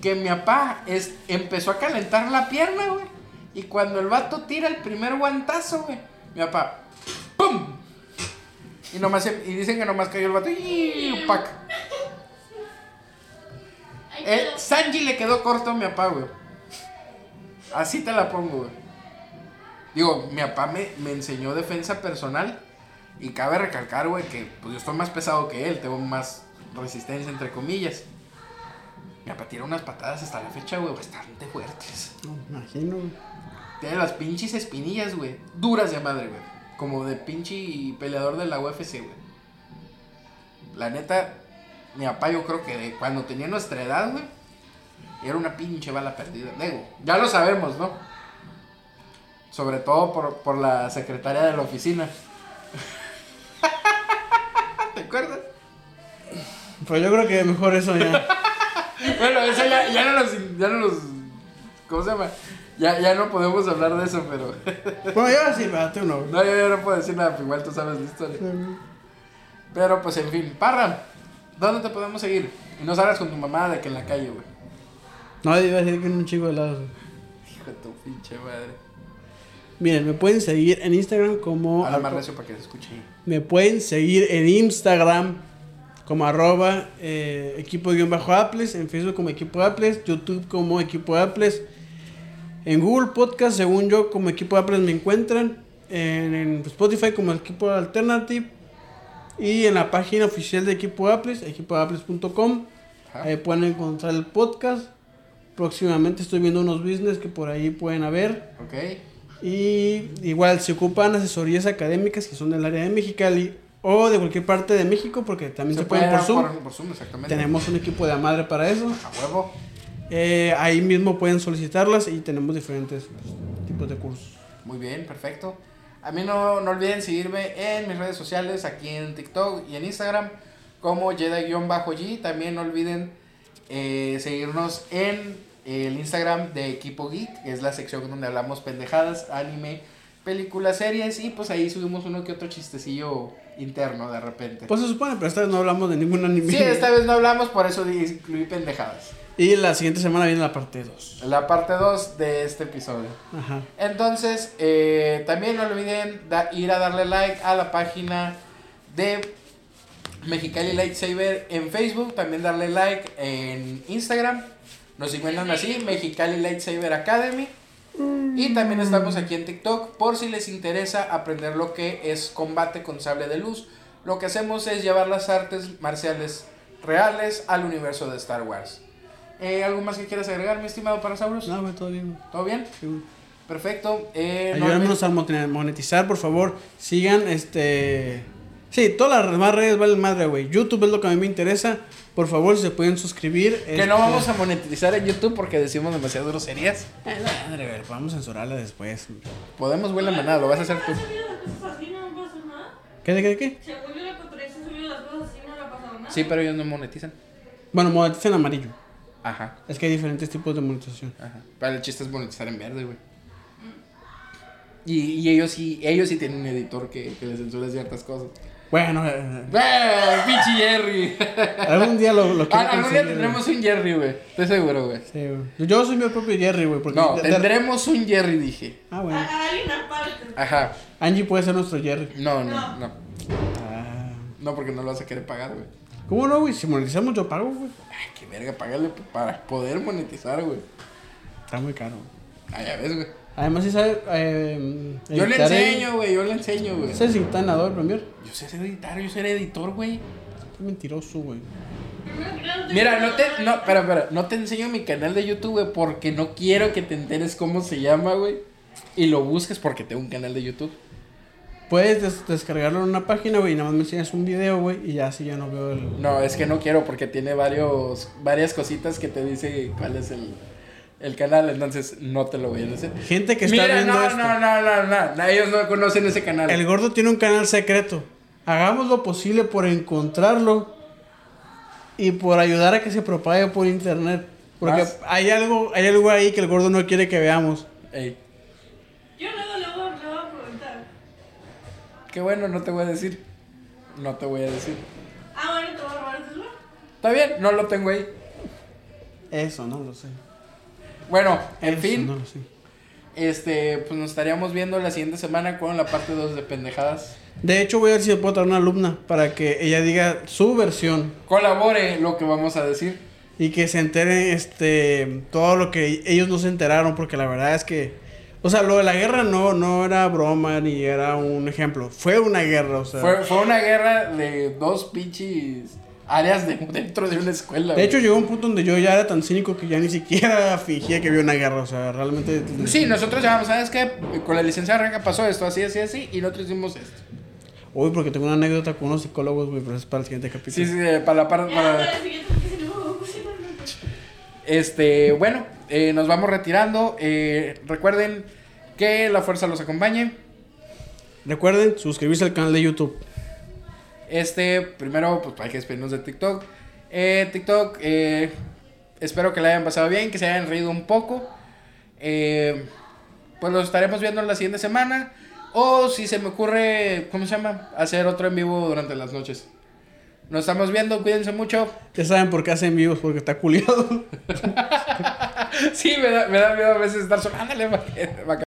que mi papá es, empezó a calentar la pierna, güey. Y cuando el vato tira el primer guantazo, güey, mi papá, ¡pum! Y, nomás, se- y dicen que nomás cayó el vato, y ¡pac! Ay, Eh, Sanji le quedó corto a mi papá, güey. Así te la pongo, güey. Digo, mi papá me, me enseñó defensa personal. Y cabe recalcar, güey, que pues, yo estoy más pesado que él. Tengo más resistencia, entre comillas. Mi papá tira unas patadas hasta la fecha, güey, bastante fuertes. No, me imagino, güey. Tiene las pinches espinillas, güey. Duras de madre, güey. Como de pinche peleador de la UFC, güey. La neta, mi papá yo creo que de cuando tenía nuestra edad, güey, era una pinche bala perdida. Digo, ya lo sabemos, ¿no? Sobre todo por, por la secretaria de la oficina. <laughs> ¿Te acuerdas? Pues yo creo que mejor eso ya. <laughs> Bueno, eso ya, ya no nos... Ya no nos ¿Cómo se llama? Ya, ya no podemos hablar de eso, pero... <laughs> bueno, yo sí, pero tú no. No, yo ya no puedo decir nada, pero igual tú sabes la historia. Pero pues en fin, Parra, ¿dónde te podemos seguir? Y no salgas con tu mamá de que en la calle, güey. No, iba a decir que en un chico de lados. Hijo de tu pinche madre. Miren, me pueden seguir en Instagram como. Habla más recio para que se escuche. Me pueden seguir en Instagram como arroba eh, equipo-apples, en Facebook como equipo apples, YouTube como equipo apples. En Google Podcast, según yo, como equipo de Apple me encuentran. En, en Spotify como equipo Alternative. Y en la página oficial de equipo Apples, equipoapples.com. Ahí pueden encontrar el podcast. Próximamente estoy viendo unos business que por ahí pueden haber. Ok. Y igual se ocupan asesorías académicas que son del área de Mexicali o de cualquier parte de México porque también se, pueden por Zoom. Por, por Zoom, exactamente. Tenemos un equipo de madre para eso. A huevo. Eh, ahí mismo pueden solicitarlas y tenemos diferentes pues, tipos de cursos. Muy bien, perfecto. A mí no, no olviden seguirme en mis redes sociales, aquí en TikTok y en Instagram, como Jedi-G. También no olviden eh, seguirnos en el Instagram de Equipo Geek, que es la sección donde hablamos pendejadas, anime, películas, series, y pues ahí subimos uno que otro chistecillo interno de repente. Pues se supone, pero esta vez no hablamos de ningún anime. sí, esta vez no hablamos, por eso incluí pendejadas. Y la siguiente semana viene la parte 2. La parte 2 de este episodio. Ajá. Entonces, eh, también no olviden da- ir a darle like a la página de Mexicali Lightsaber en Facebook, también darle like en Instagram. Nos encuentran así, Mexicali Lightsaber Academy. Y también estamos aquí en TikTok por si les interesa aprender lo que es combate con sable de luz. Lo que hacemos es llevar las artes marciales reales al universo de Star Wars. Eh, ¿Algo más que quieras agregar, mi estimado Parasaurus? No, güey, todo bien. ¿Todo bien? Sí. Perfecto. Eh, no Ayúdanos a monetizar, por favor. Sigan este. Sí, todas las demás redes valen madre, güey. YouTube es lo que a mí me interesa. Por favor, si se pueden suscribir. Que este- no vamos a monetizar en YouTube porque decimos demasiadas groserías. Eh, la madre, güey. Vamos a censurarla después. Podemos, güey, la manada, lo vas a hacer. ¿Qué, de qué, de qué? Según yo, la subido las cosas así, no le ha pasado nada. Sí, pero ellos no monetizan. Bueno, monetizan amarillo. Ajá, Es que hay diferentes tipos de monetización. ajá. Pero el chiste es monetizar en verde, güey. Y, y ellos sí, ellos sí tienen un editor que, que les censura ciertas cosas. Bueno, eh, ¡Eh! ¡Pinche Jerry! <laughs> algún día lo, lo quiero Ah, Algún día tendremos güey. un Jerry, güey. Estoy seguro, güey. Sí, güey. Yo soy mi propio Jerry, güey. porque No, de- de- tendremos un Jerry, dije. Ah, bueno. A, a alguien aparte. Ajá. Angie puede ser nuestro Jerry. No, no, No. no. Ah. No, porque no lo vas a querer pagar, güey. ¿Cómo no, güey? Si monetizamos, yo pago, güey. Ay, qué verga, págale para poder monetizar, güey. Está muy caro. Ah, ya ves, güey. Además, sí sabe. Eh, Yo le enseño, güey, yo le enseño, güey. ¿Sabes editar en Adobe Premiere? Yo sé ser editar, yo ser editor, güey. Qué mentiroso, güey. Mira, no te, no, espera, espera, no te enseño mi canal de YouTube, güey, porque no quiero que te enteres cómo se llama, güey. Y lo busques porque tengo un canal de YouTube. Puedes des- descargarlo en una página, güey, y nada más me enseñas un video, güey, y ya así ya no veo el... No, es que no quiero porque tiene varios, varias cositas que te dice cuál es el, el canal, entonces no te lo voy a decir. Gente que está Mira, viendo no, esto. no, no, no, no, no, ellos no conocen ese canal. El gordo tiene un canal secreto. Hagamos lo posible por encontrarlo y por ayudar a que se propague por internet. Porque Más. hay algo, hay algo ahí que el gordo no quiere que veamos. Ey, Yo luego qué bueno, no te voy a decir. No te voy a decir. Ah, bueno, te voy a robar el celular. Está bien, no lo tengo ahí. Eso, no lo sé. Bueno, en Eso fin, No lo sé. este, pues nos estaríamos viendo la siguiente semana con la parte 2 de pendejadas. De hecho, voy a ver si le puedo traer una alumna para que ella diga su versión Colabore lo que vamos a decir. y que se enteren este todo lo que ellos no se enteraron porque la verdad es que o sea, lo de la guerra no no era broma ni era un ejemplo, fue una guerra, o sea. Fue, fue una guerra de dos pinches áreas de, <laughs> dentro de una escuela. de güey. hecho llegó un punto donde yo ya era tan cínico que ya ni siquiera <laughs> fingía que había una guerra, o sea, realmente Sí, nosotros llamamos, ¿sabes qué? Con la licenciada Reca pasó esto, así, así, así, y nosotros hicimos esto. Uy, porque tengo una anécdota con unos psicólogos, güey, pero es para el siguiente capítulo. Sí, sí, para la parte. Para Para... <laughs> no, no. Este, bueno, eh, nos vamos retirando. Eh, recuerden que la fuerza los acompañe. Recuerden suscribirse al canal de YouTube. Este, primero, pues hay que despedirnos de TikTok. Eh, TikTok, eh, espero que la hayan pasado bien, que se hayan reído un poco. Eh, pues los estaremos viendo la siguiente semana. O si se me ocurre, ¿cómo se llama? Hacer otro en vivo durante las noches. Nos estamos viendo, cuídense mucho. Ya saben por qué hacen vivos, porque está culiado. <laughs> Sí, me da, me da miedo a veces estar solo. Ándale, va- va-